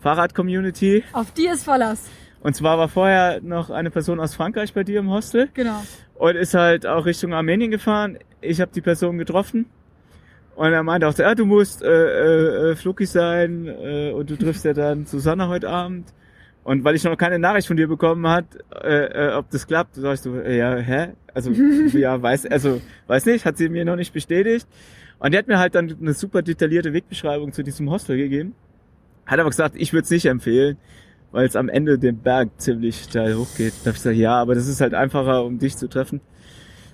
Fahrrad-Community, Auf die ist Verlass. Und zwar war vorher noch eine Person aus Frankreich bei dir im Hostel Genau. und ist halt auch Richtung Armenien gefahren. Ich habe die Person getroffen und er meinte auch, ja, du musst äh, äh, äh, Fluki sein äh, und du triffst ja dann Susanne heute Abend. Und weil ich noch keine Nachricht von dir bekommen hat, äh, äh, ob das klappt, sag ich so, äh, ja, hä? Also ja, weiß, also weiß nicht, hat sie mir noch nicht bestätigt. Und die hat mir halt dann eine super detaillierte Wegbeschreibung zu diesem Hostel gegeben. Hat aber gesagt, ich würde es nicht empfehlen, weil es am Ende den Berg ziemlich steil hochgeht. Da hab ich gesagt, ja, aber das ist halt einfacher, um dich zu treffen.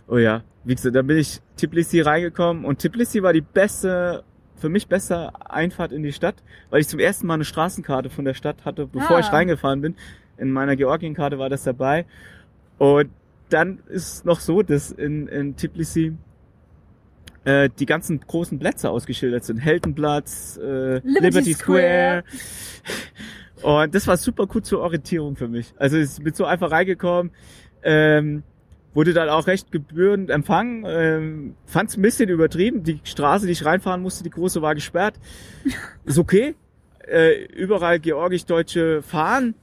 Oh ja, wie gesagt, dann bin ich Tbilisi reingekommen und Tbilisi war die beste, für mich beste Einfahrt in die Stadt, weil ich zum ersten Mal eine Straßenkarte von der Stadt hatte, bevor Ah. ich reingefahren bin. In meiner Georgienkarte war das dabei. Und dann ist noch so, dass in, in Tbilisi äh, die ganzen großen Plätze ausgeschildert sind. Heldenplatz, äh, Liberty Liberty, Square. Square. Und das war super gut zur Orientierung für mich. Also ich bin so einfach reingekommen, ähm, wurde dann auch recht gebührend empfangen, ähm, fand es ein bisschen übertrieben. Die Straße, die ich reinfahren musste, die große, war gesperrt. Ist okay. Äh, überall georgisch-deutsche Fahnen.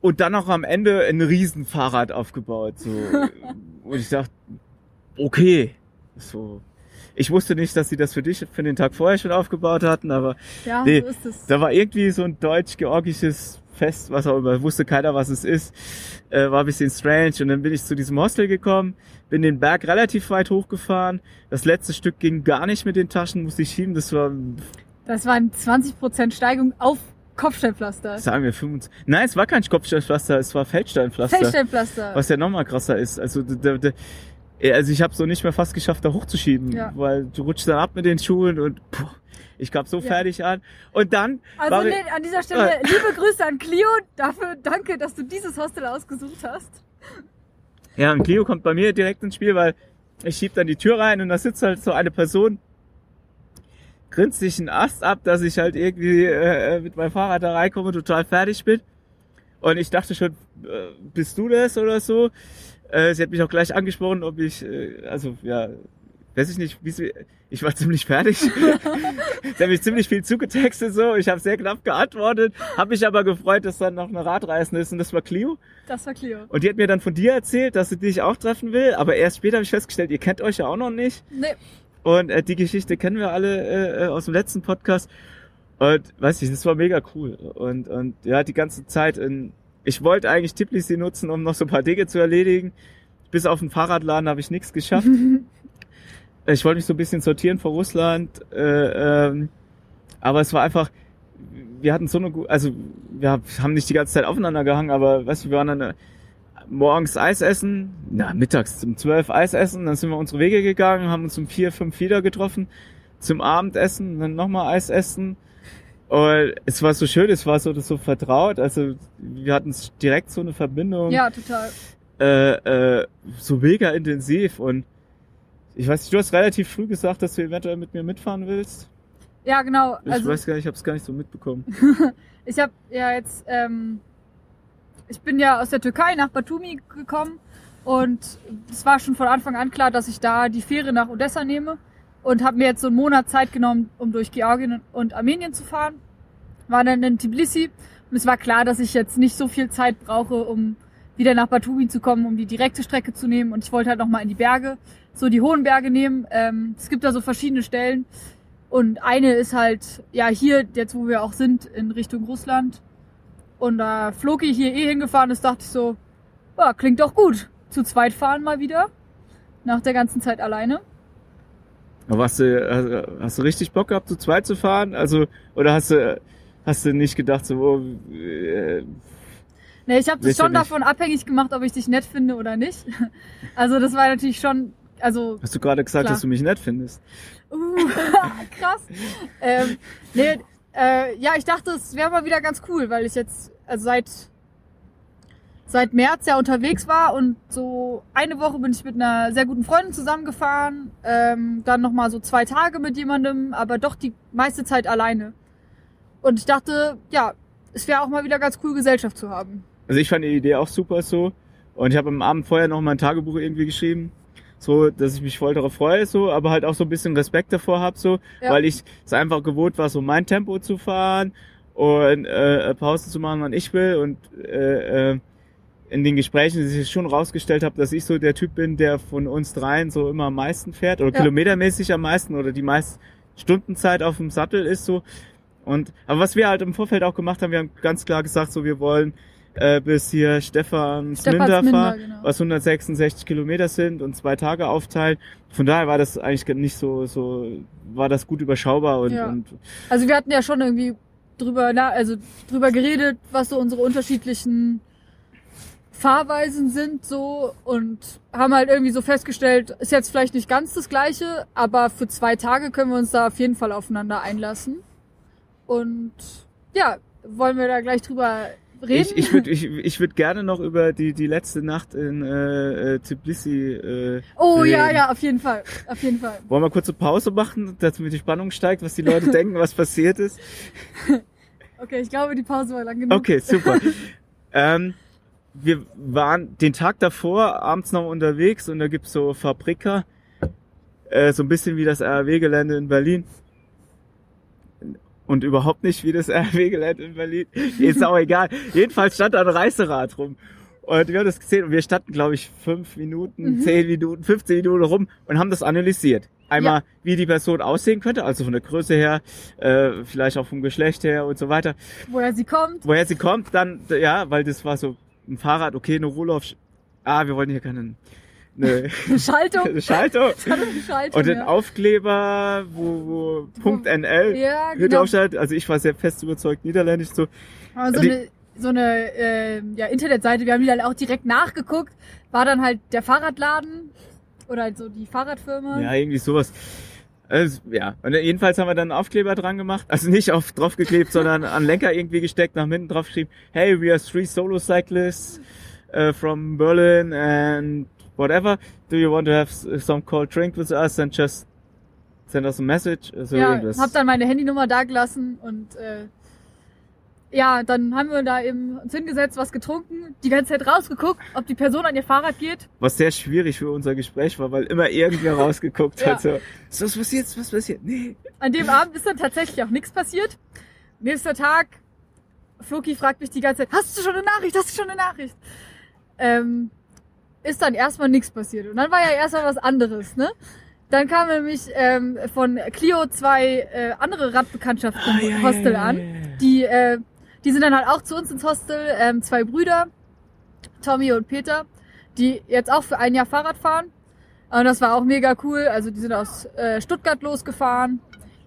Und dann noch am Ende ein Riesenfahrrad aufgebaut. So. Und ich dachte, okay. So. Ich wusste nicht, dass sie das für dich für den Tag vorher schon aufgebaut hatten, aber Ja, Nee, so ist es. da war irgendwie so ein deutsch-georgisches Fest, was auch immer, wusste keiner, was es ist. Äh, war ein bisschen strange. Und dann bin ich zu diesem Hostel gekommen, bin den Berg relativ weit hochgefahren. Das letzte Stück ging gar nicht mit den Taschen, musste ich schieben. Das war, Das waren 20% Steigung auf Kopfsteinpflaster. sagen wir, 25. Nein, es war kein Kopfsteinpflaster, es war Feldsteinpflaster. Feldsteinpflaster. Was ja nochmal krasser ist. Also, da, da, also ich habe so nicht mehr fast geschafft, da hochzuschieben, Ja. weil du rutschst dann ab mit den Schuhen und puh, ich kam so Ja. fertig an. Und dann Also nee, an dieser Stelle liebe Grüße an Clio. Dafür danke, dass du dieses Hostel ausgesucht hast. Ja, und Clio kommt bei mir direkt ins Spiel, weil ich schieb dann die Tür rein und da sitzt halt so eine Person, grinst sich einen Ast ab, dass ich halt irgendwie äh, mit meinem Fahrrad da reinkomme, total fertig bin. Und ich dachte schon, äh, bist du das oder so? Äh, sie hat mich auch gleich angesprochen, ob ich, äh, also ja, weiß ich nicht, wie sie, ich war ziemlich fertig. sie haben mich ziemlich viel zugetextet so. Ich habe sehr knapp geantwortet, habe mich aber gefreut, dass dann noch eine Radreisen ist und das war Clio. Das war Clio. Und die hat mir dann von dir erzählt, dass sie dich auch treffen will, aber erst später habe ich festgestellt, ihr kennt euch ja auch noch nicht. Nee, Und äh, die Geschichte kennen wir alle äh, äh, aus dem letzten Podcast. Und weiß ich, das war mega cool. Und, und ja, die ganze Zeit in. Ich wollte eigentlich Tbilisi nutzen, um noch so ein paar Dinge zu erledigen. Bis auf den Fahrradladen habe ich nichts geschafft. ich wollte mich so ein bisschen sortieren vor Russland. Äh, ähm, aber es war einfach, wir hatten so eine gute, also wir haben nicht die ganze Zeit aufeinander gehangen, aber weißt du, wir waren dann äh, morgens Eis essen, na, mittags um zwölf Eis essen, dann sind wir unsere Wege gegangen, haben uns um vier, fünf wieder getroffen, zum Abendessen, dann nochmal Eis essen. Und es war so schön, es war so, so vertraut, also wir hatten direkt so eine Verbindung, ja, total. äh, äh, so mega intensiv und ich weiß nicht, du hast relativ früh gesagt, dass du eventuell mit mir mitfahren willst. Ja, genau. Ich Also weiß gar nicht, ich habe es gar nicht so mitbekommen. ich habe ja jetzt, ähm, ich bin ja aus der Türkei nach Batumi gekommen und es war schon von Anfang an klar, dass ich da die Fähre nach Odessa nehme und habe mir jetzt so einen Monat Zeit genommen, um durch Georgien und Armenien zu fahren. War dann in Tbilisi und es war klar, dass ich jetzt nicht so viel Zeit brauche, um wieder nach Batumi zu kommen, um die direkte Strecke zu nehmen und ich wollte halt noch mal in die Berge, so die hohen Berge nehmen. Ähm, es gibt da so verschiedene Stellen und eine ist halt, ja, hier, jetzt wo wir auch sind, in Richtung Russland. Und da flog ich hier eh hingefahren ist, dachte ich so, ja, klingt doch gut. Zu zweit fahren mal wieder. Nach der ganzen Zeit alleine. Aber hast du, hast, hast du richtig Bock gehabt, zu zweit zu fahren? Also, oder hast du, hast du nicht gedacht, so, oh, äh, Nee, ich habe ihr schon davon abhängig gemacht, ob ich dich nett finde oder nicht. Also das war natürlich schon, also hast du gerade gesagt, Klar. dass du mich nett findest? Uh, krass. ähm, nee, äh, ja, ich dachte, es wäre mal wieder ganz cool, weil ich jetzt also seit seit März ja unterwegs war und so eine Woche bin ich mit einer sehr guten Freundin zusammengefahren, ähm, dann noch mal so zwei Tage mit jemandem, aber doch die meiste Zeit alleine. Und ich dachte, ja, es wäre auch mal wieder ganz cool, Gesellschaft zu haben. Also ich fand die Idee auch super so. Und ich habe am Abend vorher noch mein Tagebuch irgendwie geschrieben. So, dass ich mich voll darauf freue, so, aber halt auch so ein bisschen Respekt davor habe, so, Ja. weil ich es einfach gewohnt war, so mein Tempo zu fahren und äh, Pausen zu machen, wann ich will. Und äh, äh, in den Gesprächen sich schon rausgestellt habe, dass ich so der Typ bin, der von uns dreien so immer am meisten fährt oder Ja. kilometermäßig am meisten oder die meiste Stundenzeit auf dem Sattel ist so. Und aber was wir halt im Vorfeld auch gemacht haben, wir haben ganz klar gesagt, so wir wollen äh, bis hier Stefan Sminder fahren, genau. was 166 Kilometer sind und zwei Tage aufteilen. Von daher war das eigentlich nicht so, so war das gut überschaubar und, Ja. und Also wir hatten ja schon irgendwie drüber, na, also drüber geredet, was so unsere unterschiedlichen Fahrweisen sind so und haben halt irgendwie so festgestellt, ist jetzt vielleicht nicht ganz das gleiche, aber für zwei Tage können wir uns da auf jeden Fall aufeinander einlassen. Und ja, wollen wir da gleich drüber reden? ich, ich würde ich, ich würd gerne noch über die, die letzte Nacht in äh, äh, Tbilisi äh, oh ja, reden. ja, auf jeden Fall, auf jeden Fall. Wollen wir kurz eine Pause machen, damit die Spannung steigt, was die Leute denken, was passiert ist? Okay, ich glaube, die Pause war lang genug. Okay, super. ähm, wir waren den Tag davor abends noch unterwegs und da gibt's so Fabrika, äh, so ein bisschen wie das RW-Gelände in Berlin. Und überhaupt nicht wie das RW-Gelände in Berlin. Ist auch egal. Jedenfalls stand da ein Reiserad rum. Und wir haben das gesehen und wir standen, glaube ich, fünf Minuten, Mhm. zehn Minuten, 15 Minuten rum und haben das analysiert. Einmal, Ja. wie die Person aussehen könnte, also von der Größe her, äh, vielleicht auch vom Geschlecht her und so weiter Woher sie kommt. woher sie kommt, dann, ja, weil das war so ein Fahrrad, okay, eine Rohloff, ah, wir wollen hier keine, eine, Eine Schaltung. eine Schaltung. Eine Schaltung Und den ja. Aufkleber, wo, wo Punkt NL Ja, genau. Also ich war sehr fest überzeugt niederländisch so. Aber so Die- eine, so eine äh, ja, Internetseite, wir haben die dann auch direkt nachgeguckt, war dann halt der Fahrradladen oder halt so die Fahrradfirma. Ja, irgendwie sowas. Also, ja, und jedenfalls haben wir dann einen Aufkleber dran gemacht. Also nicht auf drauf geklebt, sondern an Lenker irgendwie gesteckt, nach hinten drauf geschrieben, hey, we are three solo cyclists uh, from Berlin and whatever. Do you want to have some cold drink with us and just send us a message? So ja irgendwas. hab dann meine Handynummer da gelassen und äh, ja, dann haben wir da eben uns hingesetzt, was getrunken, die ganze Zeit rausgeguckt, ob die Person an ihr Fahrrad geht. Was sehr schwierig für unser Gespräch war, weil immer irgendwer rausgeguckt Ja. hat. So, "So, was passiert? Was passiert? Nee. An dem Abend ist dann tatsächlich auch nichts passiert. Nächster Tag, Floki fragt mich die ganze Zeit, hast du schon eine Nachricht? Hast du schon eine Nachricht? Ähm, ist dann erstmal nichts passiert. Und dann war ja erstmal was anderes, ne? Dann kamen nämlich ähm, von Clio zwei äh, andere Radbekanntschaften im Hostel an. Die, äh, die sind dann halt auch zu uns ins Hostel, ähm, zwei Brüder, Tommy und Peter, die jetzt auch für ein Jahr Fahrrad fahren. Und das war auch mega cool. Also die sind aus äh, Stuttgart losgefahren,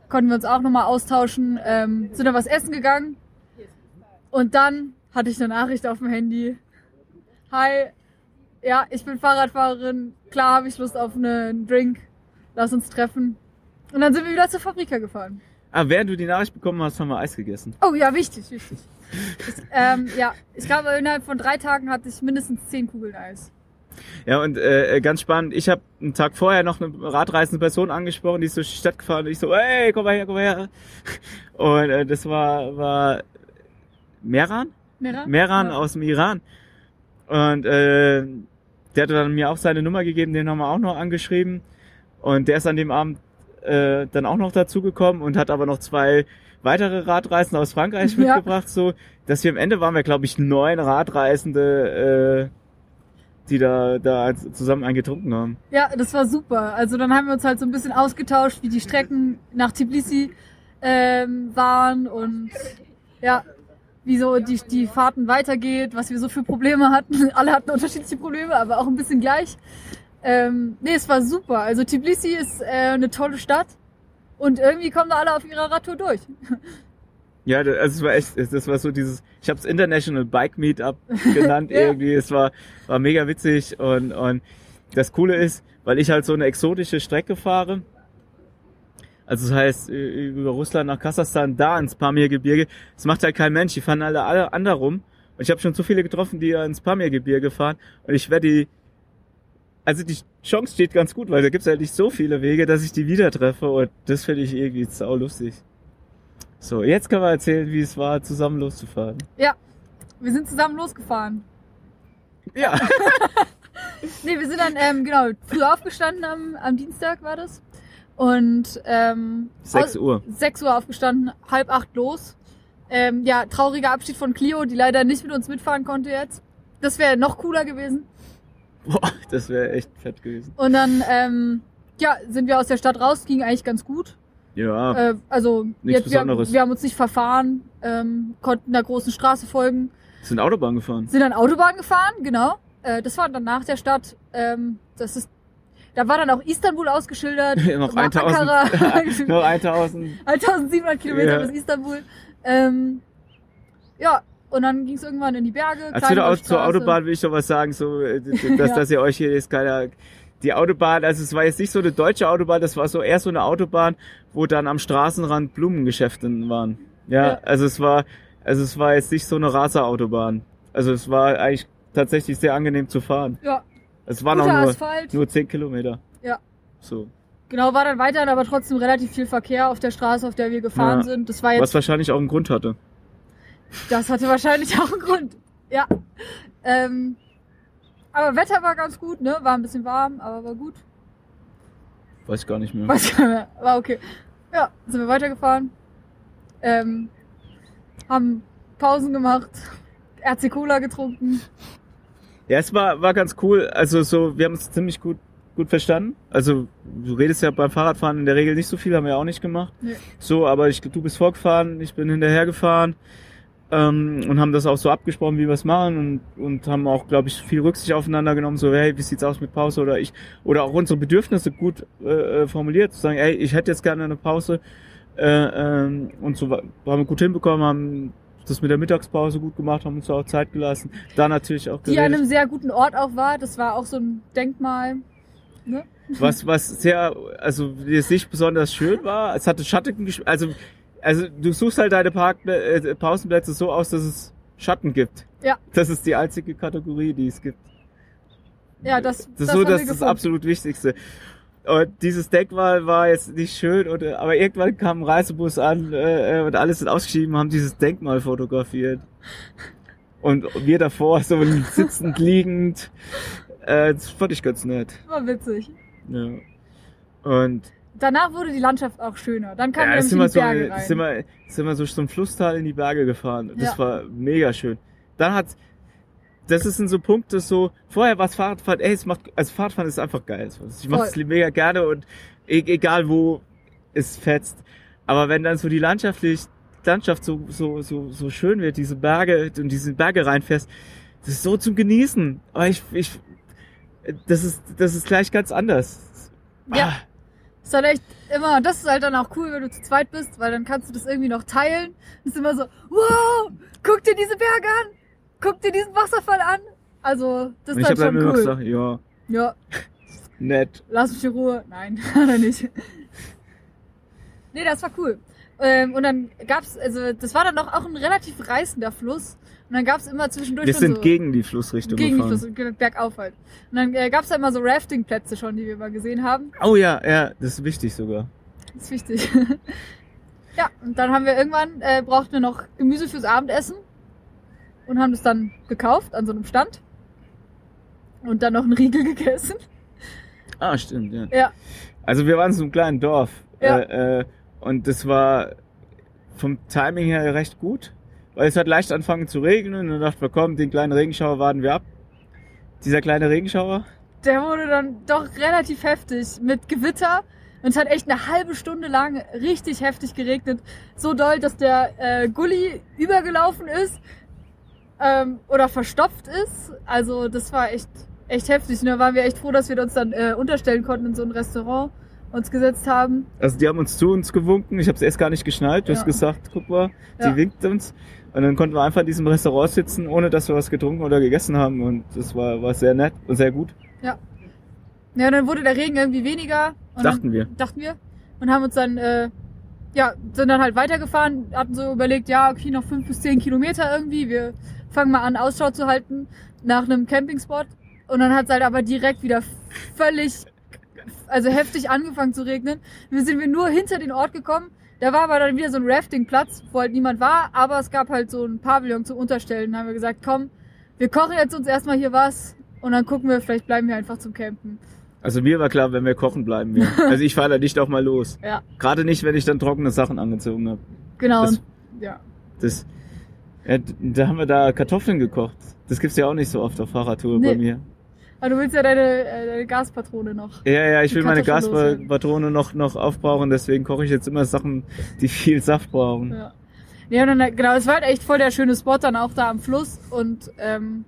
konnten wir uns auch nochmal austauschen, ähm, sind dann was essen gegangen. Und dann hatte ich eine Nachricht auf dem Handy. Hi, ja, ich bin Fahrradfahrerin. Klar habe ich Lust auf einen Drink. Lass uns treffen. Und dann sind wir wieder zur Fabrika gefahren. Ah, während du die Nachricht bekommen hast, haben wir Eis gegessen. Oh ja, wichtig, wichtig. Ich, ähm, ja, ich glaube, innerhalb von drei Tagen hatte ich mindestens zehn Kugeln Eis. Ja, und äh, ganz spannend, ich habe einen Tag vorher noch eine radreisende Person angesprochen, die ist durch die Stadt gefahren und ich so, hey, komm mal her, komm mal her. Und äh, das war, war Meran? Mera? Meran Ja. aus dem Iran. Und äh, der hatte dann mir auch seine Nummer gegeben, den haben wir auch noch angeschrieben. Und der ist an dem Abend äh, dann auch noch dazugekommen und hat aber noch zwei weitere Radreisende aus Frankreich Ja. mitgebracht, so dass wir am Ende waren wir, glaube ich, neun Radreisende, äh, die da, da zusammen einen getrunken haben. Ja, das war super. Also dann haben wir uns halt so ein bisschen ausgetauscht, wie die Strecken nach Tbilisi ähm, waren und ja, wie so die, die Fahrten weitergeht, was wir so für Probleme hatten. Alle hatten unterschiedliche Probleme, aber auch ein bisschen gleich. Ähm, nee, es war super. Also Tbilisi ist äh, eine tolle Stadt und irgendwie kommen da alle auf ihrer Radtour durch. Ja, das- also es war echt, das war so dieses, ich habe es International Bike Meetup genannt Ja. irgendwie. Es war war mega witzig und und das Coole ist, weil ich halt so eine exotische Strecke fahre. Also das heißt über Russland nach Kasachstan, da ins Pamirgebirge. Das macht halt kein Mensch. Die fahren alle alle andersrum. Und ich habe schon so viele getroffen, die ins Pamirgebirge fahren. Und ich werde die, also die Chance steht ganz gut, weil da gibt's halt nicht so viele Wege, dass ich die wieder treffe. Und das finde ich irgendwie sau lustig. So, jetzt können wir erzählen, wie es war, zusammen loszufahren. Ja, wir sind zusammen losgefahren. Ja. Nee, wir sind dann, ähm, genau, früh aufgestanden am, am Dienstag war das. Und ähm, 6 aus- Uhr. 6 Uhr aufgestanden, halb acht los. Ähm, ja, trauriger Abschied von Clio, die leider nicht mit uns mitfahren konnte jetzt. Das wäre noch cooler gewesen. Boah, das wäre echt fett gewesen. Und dann, ähm, ja, sind wir aus der Stadt raus, ging eigentlich ganz gut. Ja, Äh, also jetzt, wir, Besonderes. wir haben uns nicht verfahren, ähm, konnten der großen Straße folgen, sind Autobahn gefahren. sind dann Autobahn gefahren, genau. Äh, das war dann nach der Stadt. Ähm, das ist, da war dann auch Istanbul ausgeschildert. noch war 1000, Ankara. noch 1000. 1700 Kilometer Ja. bis Istanbul. Ähm, ja, und dann ging es irgendwann in die Berge. Als wieder aus, zur. Autobahn will ich doch was sagen, so, äh, dass, Ja. dass ihr euch hier jetzt keiner, die Autobahn, also es war jetzt nicht so eine deutsche Autobahn, das war so eher so eine Autobahn, wo dann am Straßenrand Blumengeschäfte waren. Ja, Ja. also es war, also es war jetzt nicht so eine Raserautobahn. Also es war eigentlich tatsächlich sehr angenehm zu fahren. Ja, Es waren auch guter nur, Asphalt. nur 10 Kilometer. Ja. So. Genau, war dann weiterhin aber trotzdem relativ viel Verkehr auf der Straße, auf der wir gefahren Ja. sind. Das war jetzt, Was wahrscheinlich auch einen Grund hatte. Das hatte wahrscheinlich auch einen Grund. Ja. Ähm, aber Wetter war ganz gut, ne? War ein bisschen warm, aber war gut. Weiß gar nicht mehr. Weiß gar nicht mehr. War okay. Ja, sind wir weitergefahren. Ähm, haben Pausen gemacht, RC Cola getrunken. Ja, es war, war ganz cool. Also so, wir haben es ziemlich gut, gut verstanden. Also du redest ja beim Fahrradfahren in der Regel nicht so viel, haben wir auch nicht gemacht. Nee. So, aber ich, du bist vorgefahren, ich bin hinterhergefahren ähm, und haben das auch so abgesprochen, wie wir es machen und, und haben auch, glaube ich, viel Rücksicht aufeinander genommen. So, hey, wie sieht's aus mit Pause oder ich oder auch unsere Bedürfnisse gut äh, äh, formuliert, zu sagen, ey, ich hätte jetzt gerne eine Pause äh, ähm, und so haben wir gut hinbekommen, haben das mit der Mittagspause gut gemacht, haben uns auch Zeit gelassen. Da natürlich auch Die an geredet. einem sehr guten Ort auch war. Das war auch so ein Denkmal. Ne? was was sehr also jetzt nicht besonders schön war es hatte schattigen also also du suchst halt deine Park äh, Pausenplätze so aus dass es Schatten gibt Ja. das ist die einzige Kategorie die es gibt Ja, das, das ist das so das ist das absolut Wichtigste Und dieses Denkmal war jetzt nicht schön, und, äh, aber irgendwann kam ein Reisebus an äh, und alles sind ausgeschieden, haben dieses Denkmal fotografiert. Und wir davor so sitzend, liegend. Äh, das fand ich ganz nett. War witzig. Ja. Und Danach wurde die Landschaft auch schöner. Dann kamen ja, sind wir, so, die Berge rein. sind, wir, sind wir so zum Flusstal in die Berge gefahren. Das Ja. war mega schön. Dann hat, das ist in so Punkte so, vorher war es Fahrradfahren, ey, es macht, also Fahrradfahren ist einfach geil. Ich mache es mega gerne und e egal wo, es fetzt. Aber wenn dann so die landschaftlich, Landschaft so, so, so, so schön wird, diese Berge und diese Berge reinfährst, das ist so zum Genießen. Aber ich, ich, das ist, das ist gleich ganz anders. Ja. Ah. Ist halt echt immer, das ist halt dann auch cool, wenn du zu zweit bist, weil dann kannst du das irgendwie noch teilen. Ist immer so, wow, guck dir diese Berge an, guck dir diesen Wasserfall an. Also, das Und ist halt schon cool. gesagt, ja, Ja, nett. lass mich in Ruhe. Nein, hat er nicht. Nee, das war cool. Ähm, und dann gab's, also das war dann noch auch ein relativ reißender Fluss. Und dann gab's immer zwischendurch Wir sind so, gegen die Flussrichtung gegen die gefahren. Fluss, ge- bergauf halt. Und dann äh, gab's da immer so Raftingplätze schon, die wir mal gesehen haben. Oh ja, ja, das ist wichtig sogar. Das ist wichtig. ja, und dann haben wir irgendwann, äh, brauchten wir noch Gemüse fürs Abendessen und haben das dann gekauft an so einem Stand. Und dann noch einen Riegel gegessen. Ah, stimmt, ja. Ja. Also wir waren in so einem kleinen Dorf. Ja. Äh, äh, und das war vom Timing her recht gut. Weil es hat leicht angefangen zu regnen und dann dachten wir, komm, den kleinen Regenschauer warten wir ab. Dieser kleine Regenschauer. Der wurde dann doch relativ heftig mit Gewitter. Und es hat echt eine halbe Stunde lang richtig heftig geregnet. So doll, dass der äh, Gully übergelaufen ist ähm, oder verstopft ist. Also das war echt, echt heftig. Und da waren wir echt froh, dass wir uns dann äh, unterstellen konnten in so ein Restaurant, uns gesetzt haben. Also die haben uns zu uns gewunken. Ich habe es erst gar nicht geschnallt. Du Ja. hast gesagt, guck mal, sie Ja. winkt uns. Und dann konnten wir einfach in diesem Restaurant sitzen, ohne dass wir was getrunken oder gegessen haben. Und das war, war sehr nett und sehr gut. Ja, und dann wurde der Regen irgendwie weniger. Dachten wir. Dachten wir. Und haben uns dann, äh, ja, sind dann halt weitergefahren, hatten so überlegt, ja, okay, noch fünf bis zehn Kilometer irgendwie. Wir fangen mal an, Ausschau zu halten nach einem Campingspot. Und dann hat es halt aber direkt wieder völlig, also heftig angefangen zu regnen. Wir sind wir nur hinter den Ort gekommen. Da war aber dann wieder so ein Raftingplatz, wo halt niemand war, aber es gab halt so ein Pavillon zum Unterstellen. Da haben wir gesagt, komm, wir kochen jetzt uns erstmal hier was und dann gucken wir, vielleicht bleiben wir einfach zum Campen. Also mir war klar, wenn wir kochen, bleiben wir. Also ich fahre da nicht auch mal los. Ja. Gerade nicht, wenn ich dann trockene Sachen angezogen habe. Genau. Das- ja. Das, ja, da haben wir da Kartoffeln gekocht. Das gibt's ja auch nicht so oft auf Fahrradtour bei Nee. mir. Aber du willst ja deine, äh, deine Gaspatrone noch. Ja, ja, ich will meine. Gaspatrone noch, noch aufbrauchen, deswegen koche ich jetzt immer Sachen, die viel Saft brauchen. Ja. Ja, und dann, genau, es war halt echt voll der schöne Spot dann auch da am Fluss und ähm,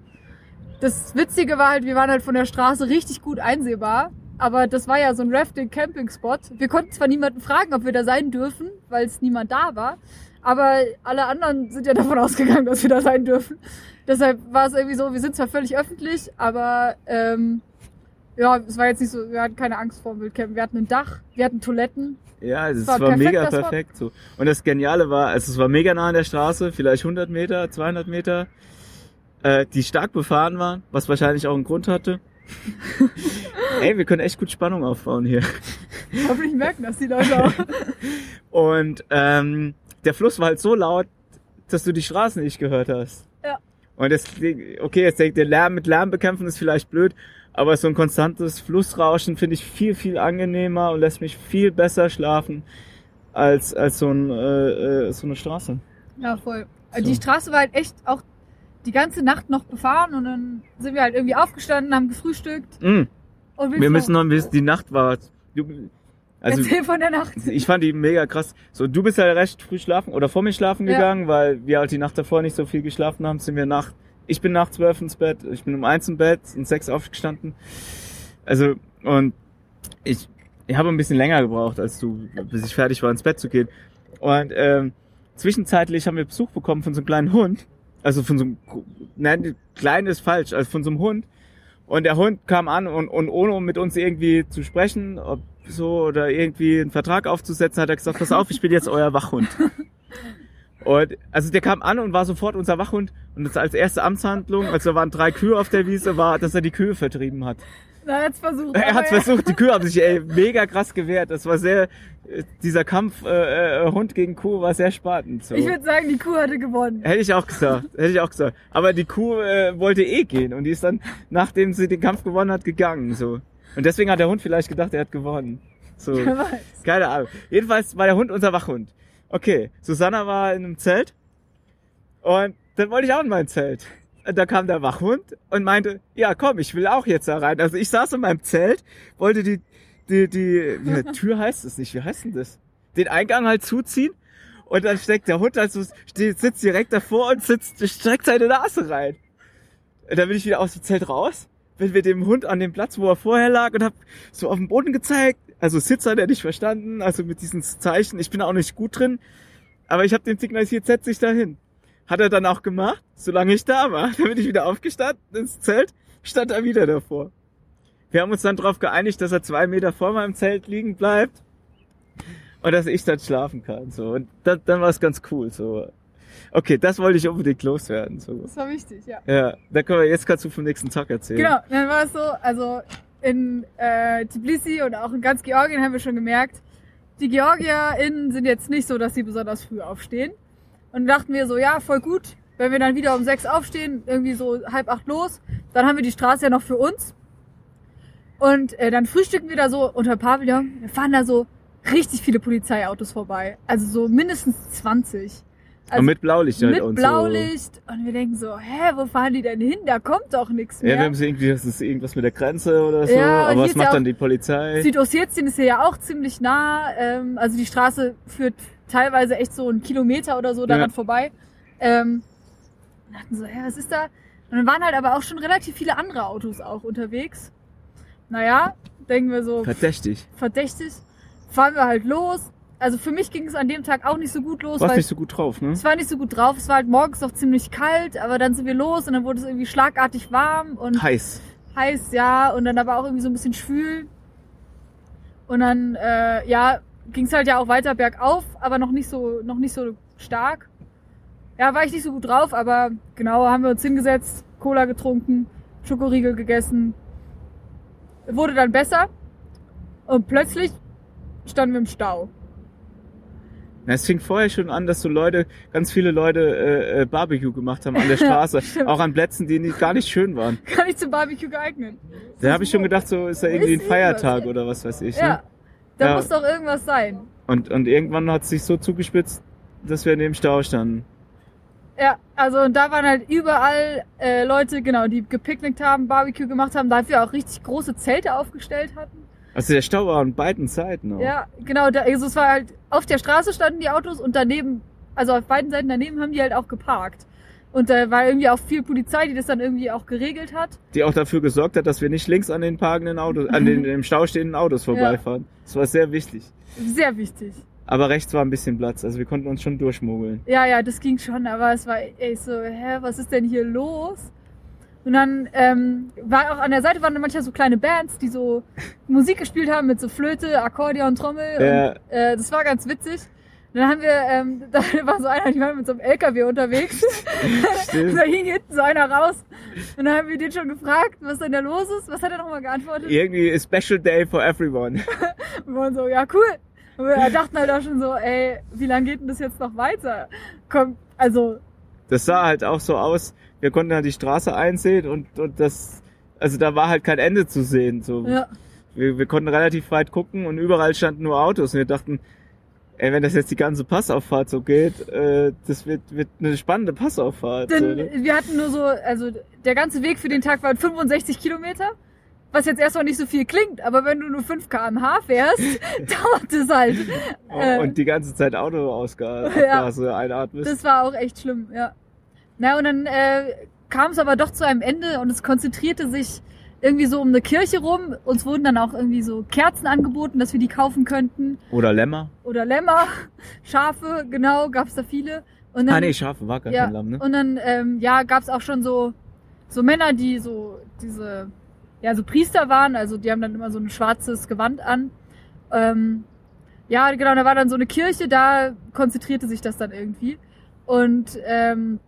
das Witzige war halt, wir waren halt von der Straße richtig gut einsehbar, aber das war ja so ein Rafting-Camping-Spot. Wir konnten zwar niemanden fragen, ob wir da sein dürfen, weil es niemand da war, aber alle anderen sind ja davon ausgegangen, dass wir da sein dürfen. Deshalb war es irgendwie so, wir sind zwar völlig öffentlich, aber ähm, ja, es war jetzt nicht so, wir hatten keine Angst vor dem Wildcamp. Wir hatten ein Dach, wir hatten Toiletten. Ja, das war war, perfekt, mega das war- perfekt so. Und das Geniale war, also es war mega nah an der Straße, vielleicht 100 Meter, 200 Meter, äh, die stark befahren waren, was wahrscheinlich auch einen Grund hatte. Ey, wir können echt gut Spannung aufbauen hier. Hoffentlich merken das die Leute auch. Und ähm, der Fluss war halt so laut, dass du die Straßen nicht gehört hast. Und das, okay, jetzt denkt der Lärm mit Lärm bekämpfen ist vielleicht blöd, aber so ein konstantes Flussrauschen finde ich viel, viel angenehmer und lässt mich viel besser schlafen als, als so, ein, äh, äh, so eine Straße. Ja, voll. So. Die Straße war halt echt auch die ganze Nacht noch befahren und dann sind wir halt irgendwie aufgestanden, haben gefrühstückt. Mm, wir müssen noch die Nacht war. Also Erzähl von der Nacht. ich fand die mega krass. So, du bist ja recht früh schlafen oder vor mir schlafen Ja. gegangen, weil wir halt die Nacht davor nicht so viel geschlafen haben, sind wir nach, ich bin nach zwölf ins Bett, ich bin um eins im Bett, um sechs aufgestanden. Also, und ich, ich habe ein bisschen länger gebraucht als du, bis ich fertig war, ins Bett zu gehen. Und ähm, zwischenzeitlich haben wir Besuch bekommen von so einem kleinen Hund. Also von so einem, nein, klein ist falsch, also von so einem Hund. Und der Hund kam an und, und ohne mit uns irgendwie zu sprechen, ob so oder irgendwie einen Vertrag aufzusetzen, hat er gesagt, pass auf, ich bin jetzt euer Wachhund. Und also der kam an und war sofort unser Wachhund. Und als erste Amtshandlung, also da waren drei Kühe auf der Wiese, war, dass er die Kühe vertrieben hat. Na, er hat's versucht. Er aber hat versucht, die Kühe haben sich ey, mega krass gewehrt. Das war sehr, dieser Kampf äh, äh, Hund gegen Kuh war sehr spannend. So. Ich würde sagen, die Kuh hatte gewonnen. Hätte ich auch gesagt, hätte ich auch gesagt. Aber die Kuh äh, wollte eh gehen und die ist dann, nachdem sie den Kampf gewonnen hat, gegangen. So. Und deswegen hat der Hund vielleicht gedacht, er hat gewonnen. So. Weiß. Keine Ahnung. Jedenfalls war der Hund unser Wachhund. Okay, Susanna war in einem Zelt und dann wollte ich auch in mein Zelt. Und da kam der Wachhund und meinte, ja komm, ich will auch jetzt da rein. Also ich saß in meinem Zelt, wollte die, die, die, wie, Tür heißt es nicht, wie heißt denn das? Den Eingang halt zuziehen und dann steckt der Hund also steht, sitzt direkt davor und sitzt, streckt seine Nase rein. Und dann bin ich wieder aus dem Zelt raus, bin mit dem Hund an dem Platz, wo er vorher lag und hab so auf den Boden gezeigt. Also Sitzer hat er nicht verstanden, also mit diesen Zeichen. Ich bin auch nicht gut drin, aber ich habe dem signalisiert, setz dich da hin. Hat er dann auch gemacht, solange ich da war. Dann bin ich wieder aufgestanden ins Zelt, stand er wieder davor. Wir haben uns dann darauf geeinigt, dass er zwei Meter vor meinem Zelt liegen bleibt und dass ich dann schlafen kann. So und dann, dann war es ganz cool. So, okay, das wollte ich unbedingt loswerden. So, Das war wichtig, ja. ja, da können wir jetzt kannst du vom nächsten Tag erzählen. Genau, dann war es so, also in äh, Tbilisi und auch in ganz Georgien haben wir schon gemerkt, die GeorgierInnen sind jetzt nicht so, dass sie besonders früh aufstehen. Und dachten wir so, ja, voll gut, wenn wir dann wieder um sechs aufstehen, irgendwie so halb acht los, dann haben wir die Straße ja noch für uns. Und äh, dann frühstücken wir da so unter Pavillon, da fahren da so richtig viele Polizeiautos vorbei. Also so mindestens 20. Also und mit Blaulicht halt mit und Blaulicht. Und wir denken so, hä, wo fahren die denn hin? Da kommt doch nichts so. mehr. Ja, wir haben so irgendwie, das ist irgendwas mit der Grenze oder so. Ja, aber was macht ja dann die Polizei? Südossetien ist hier ja auch ziemlich nah. Ähm, also die Straße führt teilweise echt so einen Kilometer oder so daran Ja. vorbei. Ähm, und dachten so, hä, was ist da? Und dann waren halt aber auch schon relativ viele andere Autos auch unterwegs. Naja, denken wir so, Verdächtig. verdächtig. Fahren wir halt los. Also für mich ging es an dem Tag auch nicht so gut los, Warst weil nicht so gut drauf, ne? es war nicht so gut drauf. Es war halt morgens noch ziemlich kalt, aber dann sind wir los und dann wurde es irgendwie schlagartig warm und Heiß. heiß, ja, und dann aber auch irgendwie so ein bisschen schwül. Und dann, äh, ja, ging es halt ja auch weiter bergauf, aber noch nicht so, noch nicht so stark. Ja, war ich nicht so gut drauf, aber genau, haben wir uns hingesetzt, Cola getrunken, Schokoriegel gegessen. Wurde dann besser. Und plötzlich standen wir im Stau. Na, es fing vorher schon an, dass so Leute, ganz viele Leute äh, äh, Barbecue gemacht haben an der Straße. auch an Plätzen, die nicht, gar nicht schön waren. Gar nicht zum Barbecue geeignet. Da habe ich schon gedacht, so ist da irgendwie ein Feiertag irgendwas. oder was weiß ich. Ja, Ne? da Ja. muss doch irgendwas sein. Und, und irgendwann hat es sich so zugespitzt, dass wir neben Stau standen. Ja, also und da waren halt überall äh, Leute, genau, die gepicknickt haben, Barbecue gemacht haben, dafür auch richtig große Zelte aufgestellt hatten. Also der Stau war an beiden Seiten auch. Ja, genau, da, also es war halt, auf der Straße standen die Autos und daneben, also auf beiden Seiten daneben haben die halt auch geparkt. Und da war irgendwie auch viel Polizei, die das dann irgendwie auch geregelt hat. Die auch dafür gesorgt hat, dass wir nicht links an den parkenden Autos, an den im Stau stehenden Autos vorbeifahren. Das war sehr wichtig. Sehr wichtig. Aber rechts war ein bisschen Platz, also wir konnten uns schon durchmogeln. Ja, ja, das ging schon, aber es war echt so, hä, was ist denn hier los? Und dann ähm, war auch an der Seite waren dann manchmal so kleine Bands, die so Musik gespielt haben mit so Flöte, Akkordeon, Trommel. Ja. Und, äh, das war ganz witzig. Und dann haben wir, ähm, da war so einer, die war mit so einem LKW unterwegs. Da hing hinten so einer raus. Und dann haben wir den schon gefragt, was denn da los ist. Was hat er nochmal geantwortet? Irgendwie a special day for everyone. Und wir waren so, ja cool. Und wir dachten halt auch schon so, ey, wie lange geht denn das jetzt noch weiter? Komm, also Das sah halt auch so aus, wir konnten halt die Straße einsehen und, und das, also da war halt kein Ende zu sehen. So. Ja, Wir, wir konnten relativ weit gucken und überall standen nur Autos und wir dachten, ey, wenn das jetzt die ganze Passauffahrt so geht, äh, das wird, wird eine spannende Passauffahrt. So, denn ne? wir hatten nur so, also der ganze Weg für den Tag waren 65 Kilometer, was jetzt erstmal nicht so viel klingt, aber wenn du nur 5 km/h fährst, dauert es halt. Äh, Und die ganze Zeit Autoausgase Ja. Abgase einatmest. das war auch echt schlimm, ja. Na und dann äh, kam es aber doch zu einem Ende und es konzentrierte sich irgendwie so um eine Kirche rum. Uns wurden dann auch irgendwie so Kerzen angeboten, dass wir die kaufen könnten. Oder Lämmer. Oder Lämmer, Schafe, genau, gab es da viele. Und dann, ah nee, Schafe war gar ja, kein Lamm, ne? Und dann, ähm, ja, gab es auch schon so, so Männer, die so diese, ja, so Priester waren, also die haben dann immer so ein schwarzes Gewand an. Ähm, ja, genau, da war dann so eine Kirche, da konzentrierte sich das dann irgendwie. Und ähm,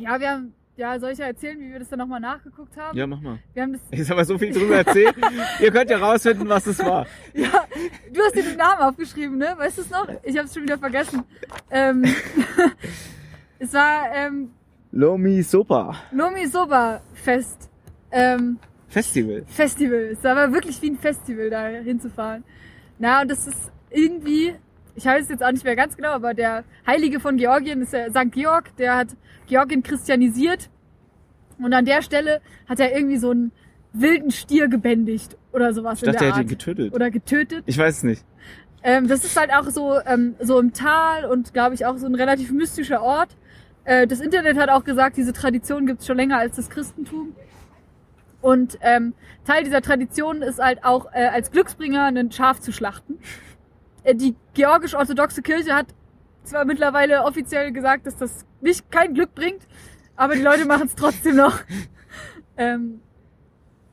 ja, wir haben, Ja, soll ich ja erzählen, wie wir das dann nochmal nachgeguckt haben? Ja, mach mal. Wir haben das, Jetzt haben wir so viel drüber erzählt. Ihr könnt ja rausfinden, was es war. ja, du hast dir den Namen aufgeschrieben, ne? Weißt du es noch? Ich habe es schon wieder vergessen. Ähm, es war ähm, Lomi Sopa Nomi Soba Fest. Ähm, Festival. Festival. Es war aber wirklich wie ein Festival, da hinzufahren. Na, und das ist irgendwie, ich weiß es jetzt auch nicht mehr ganz genau, aber der Heilige von Georgien ist der St. Georg, der hat Georgien christianisiert. Und an der Stelle hat er irgendwie so einen wilden Stier gebändigt oder sowas Ich in dachte, der er hätte Art. ihn getötet. oder getötet. Ich weiß es nicht. Ähm, das ist halt auch so, ähm, so im Tal und glaube ich auch so ein relativ mystischer Ort. Äh, das Internet hat auch gesagt, diese Tradition gibt's schon länger als das Christentum. Und ähm, Teil dieser Tradition ist halt auch äh, als Glücksbringer ein Schaf zu schlachten. Äh, die georgisch-orthodoxe Kirche hat zwar mittlerweile offiziell gesagt, dass das nicht kein Glück bringt, aber die Leute machen es trotzdem noch. ähm,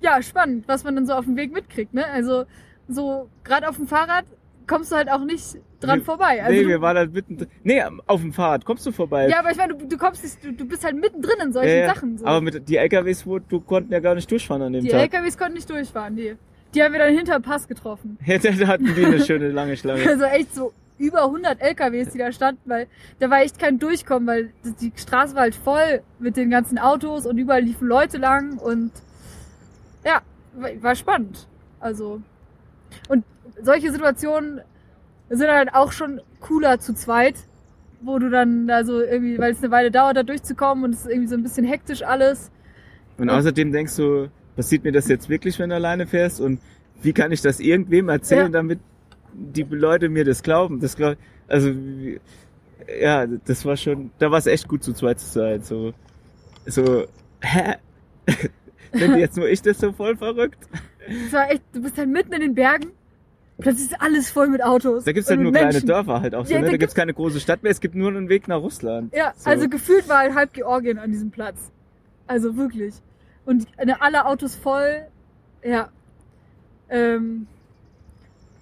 ja, spannend, was man dann so auf dem Weg mitkriegt. Ne? Also so gerade auf dem Fahrrad kommst du halt auch nicht dran Nee, vorbei. Also nee, du, wir waren halt mittendrin. Nee, auf dem Fahrrad kommst du vorbei. ja, aber ich meine, du, du kommst, nicht- du, du bist halt mittendrin in solchen ja. Sachen. So. Aber mit die LKWs, wo du konnten ja gar nicht durchfahren an dem die Tag. LKWs konnten nicht durchfahren, die. Die haben wir dann hinterm Pass getroffen. Ja, da hatten die eine schöne lange Schlange. Also echt so über 100 LKWs, die da standen, weil da war echt kein Durchkommen, weil die Straße war halt voll mit den ganzen Autos und überall liefen Leute lang und ja, war- spannend. Also und solche Situationen sind halt auch schon cooler zu zweit, wo du dann da so irgendwie, weil es eine Weile dauert, da durchzukommen und es ist irgendwie so ein bisschen hektisch alles. Und außerdem denkst du, passiert mir das jetzt wirklich, wenn du alleine fährst? Und wie kann ich das irgendwem erzählen, Ja. damit die Leute mir das glauben? Das glaub, also, ja, das war schon, da war es echt gut zu zweit zu sein. So, so, hä? Finde jetzt nur ich das so voll verrückt? Es war echt, du bist halt mitten in den Bergen, plötzlich ist alles voll mit Autos. Da gibt's und halt nur mit kleine Menschen. Dörfer halt auch so, Ja, ne? da Da gibt's- keine große Stadt mehr, es gibt nur einen Weg nach Russland. Ja, So. also gefühlt war halt halb Georgien an diesem Platz. Also wirklich. Und eine- alle Autos voll. Ja. Ähm,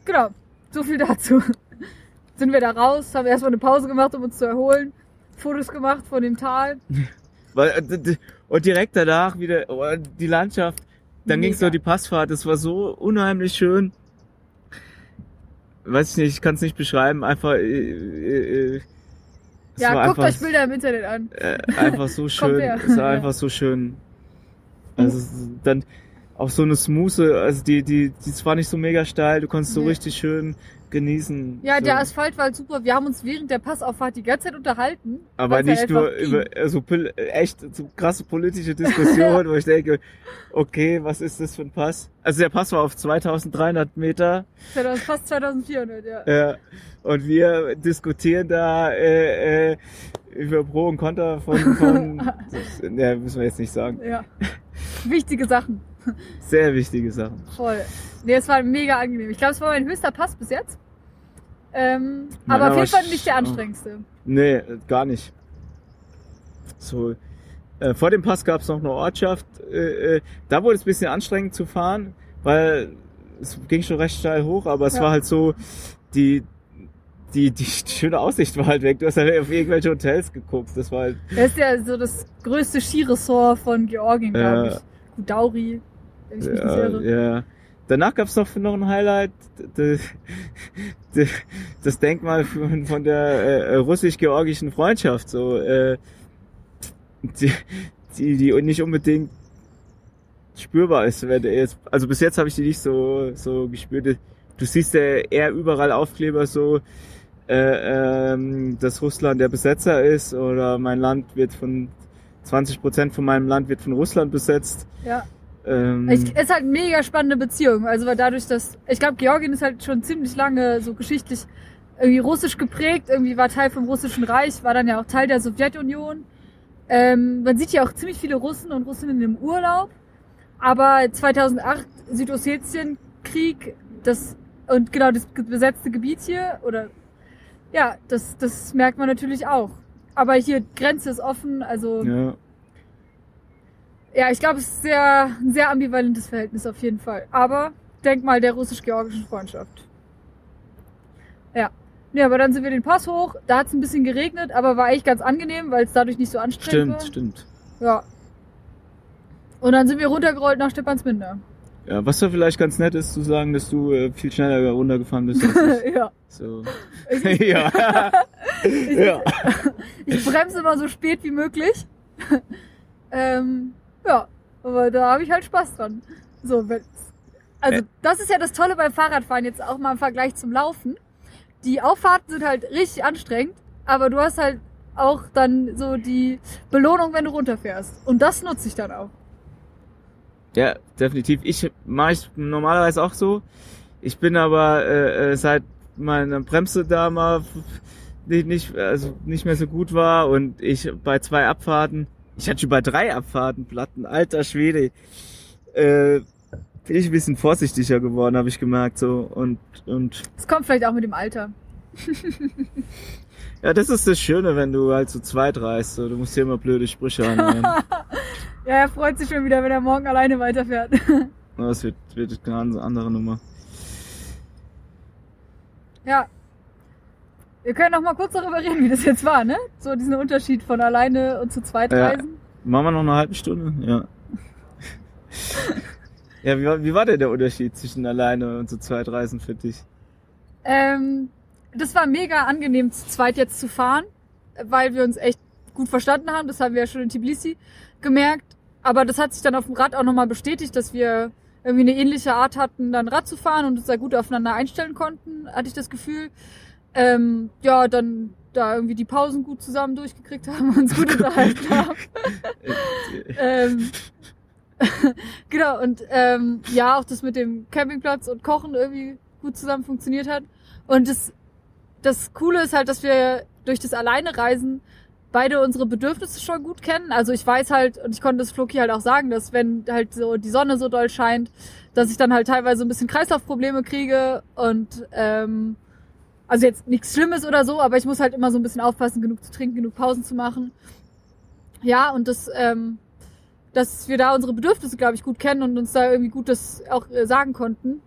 genau. So viel dazu. Sind wir da raus, haben erstmal eine Pause gemacht, um uns zu erholen. Fotos gemacht von dem Tal. Äh, Und direkt danach wieder oh, die Landschaft. Dann Mega. ging's durch die Passfahrt. Das war so unheimlich schön. Weiß ich nicht, ich kann es nicht beschreiben. Einfach, äh, äh, äh, es ja, guckt einfach, euch Bilder im Internet an. äh, einfach so schön. Es war einfach so schön. Also dann auch so eine smooth, also die, die, die war nicht so mega steil. Du konntest so Nee. richtig schön genießen. Ja, so. der Asphalt war halt super. Wir haben uns während der Passauffahrt die ganze Zeit unterhalten. Aber ja nicht nur über also echt so krasse politische Diskussionen, wo ich denke, okay, was ist das für ein Pass? Also der Pass war auf 2300 Meter fast 2400, ja. äh, und wir diskutieren da äh, äh, über Pro und Contra von, von das, ja, müssen wir jetzt nicht sagen. ja. Wichtige Sachen. Sehr wichtige Sachen. Voll. Nee, es war mega angenehm. Ich glaube, es war mein höchster Pass bis jetzt. Ähm, aber auf jeden Fall nicht der anstrengendste. Nee, gar nicht. So, äh, vor dem Pass gab es noch eine Ortschaft. Äh, äh, da wurde es ein bisschen anstrengend zu fahren, weil es ging schon recht steil hoch, aber es Ja. war halt so, die, die, die schöne Aussicht war halt weg. Du hast halt auf irgendwelche Hotels geguckt. Das war halt, Das ist ja so das größte Skiresort von Georgien, glaube Ja. ich. Gudauri, wenn ich mich nicht ja, irre. ja. Danach gab es noch, noch ein Highlight, d- d- das Denkmal von, von der äh, russisch-georgischen Freundschaft, so, äh, die, die, die nicht unbedingt spürbar ist. Wenn jetzt, also bis jetzt habe ich die nicht so, so gespürt. Du siehst ja eher überall Aufkleber so, äh, ähm, dass Russland der Besetzer ist oder mein Land wird von 20 Prozent von meinem Land wird von Russland besetzt. Ja. Ähm, Ich, es ist halt eine mega spannende Beziehung. Also weil dadurch, dass ich glaube, Georgien ist halt schon ziemlich lange so geschichtlich irgendwie russisch geprägt. Irgendwie war Teil vom russischen Reich, war dann ja auch Teil der Sowjetunion. Ähm, man sieht ja auch ziemlich viele Russen und Russinnen im Urlaub. Aber 2008 Südossetien-Krieg, das und genau das besetzte Gebiet hier oder ja, das das merkt man natürlich auch. Aber hier Grenze ist offen, also ja. ja, ich glaube, es ist sehr, ein sehr ambivalentes Verhältnis auf jeden Fall. Aber Denkmal der russisch-georgischen Freundschaft. Ja. Ja, aber dann sind wir den Pass hoch. Da hat es ein bisschen geregnet, aber war eigentlich ganz angenehm, weil es dadurch nicht so anstrengend Stimmt, stimmt. war. Ja. Und dann sind wir runtergerollt nach Stephansminder. Ja, was doch vielleicht ganz nett ist zu sagen, dass du äh, viel schneller runtergefahren bist als ich. ja. So. Ich, ja. ja. ich bremse immer so spät wie möglich. ähm, ja, aber da habe ich halt Spaß dran. So, wenn, also Äh. das ist ja das Tolle beim Fahrradfahren jetzt auch mal im Vergleich zum Laufen. Die Auffahrten sind halt richtig anstrengend, aber du hast halt auch dann so die Belohnung, wenn du runterfährst. Und das nutze ich dann auch. Ja, definitiv. Ich mache ich normalerweise auch so. Ich bin aber äh, äh, seit meine Bremse da mal nicht, nicht, also nicht mehr so gut war und ich bei zwei Abfahrten, ich hatte schon bei drei Abfahrten Platten, alter Schwede, äh, bin ich ein bisschen vorsichtiger geworden, habe ich gemerkt so und und Das kommt vielleicht auch mit dem Alter. ja, das ist das Schöne, wenn du halt so zweit reist, so, du musst dir immer blöde Sprüche anhören. Ja, er freut sich schon wieder, wenn er morgen alleine weiterfährt. das wird, wird eine andere Nummer. Ja. Wir können noch mal kurz darüber reden, wie das jetzt war, ne? So diesen Unterschied von alleine und zu zweit Ja. reisen. Machen wir noch eine halbe Stunde? Ja. ja, wie war, wie war denn der Unterschied zwischen alleine und zu zweit Reisen für dich? Ähm, das war mega angenehm, zu zweit jetzt zu fahren, weil wir uns echt gut verstanden haben. Das haben wir ja schon in Tbilisi gemerkt. Aber das hat sich dann auf dem Rad auch nochmal bestätigt, dass wir irgendwie eine ähnliche Art hatten, dann Rad zu fahren und uns da gut aufeinander einstellen konnten, hatte ich das Gefühl. Ähm, ja, dann da irgendwie die Pausen gut zusammen durchgekriegt haben und uns gut unterhalten haben. ähm, genau, und ähm, ja, auch das mit dem Campingplatz und Kochen irgendwie gut zusammen funktioniert hat. Und das, das Coole ist halt, dass wir durch das Alleinereisen beide unsere Bedürfnisse schon gut kennen. Also ich weiß halt, und ich konnte das Floki halt auch sagen, dass wenn halt so die Sonne so doll scheint, dass ich dann halt teilweise ein bisschen Kreislaufprobleme kriege und ähm, also jetzt nichts Schlimmes oder so, aber ich muss halt immer so ein bisschen aufpassen, genug zu trinken, genug Pausen zu machen. Ja, und das, ähm, dass wir da unsere Bedürfnisse, glaube ich, gut kennen und uns da irgendwie gut das auch äh, sagen konnten.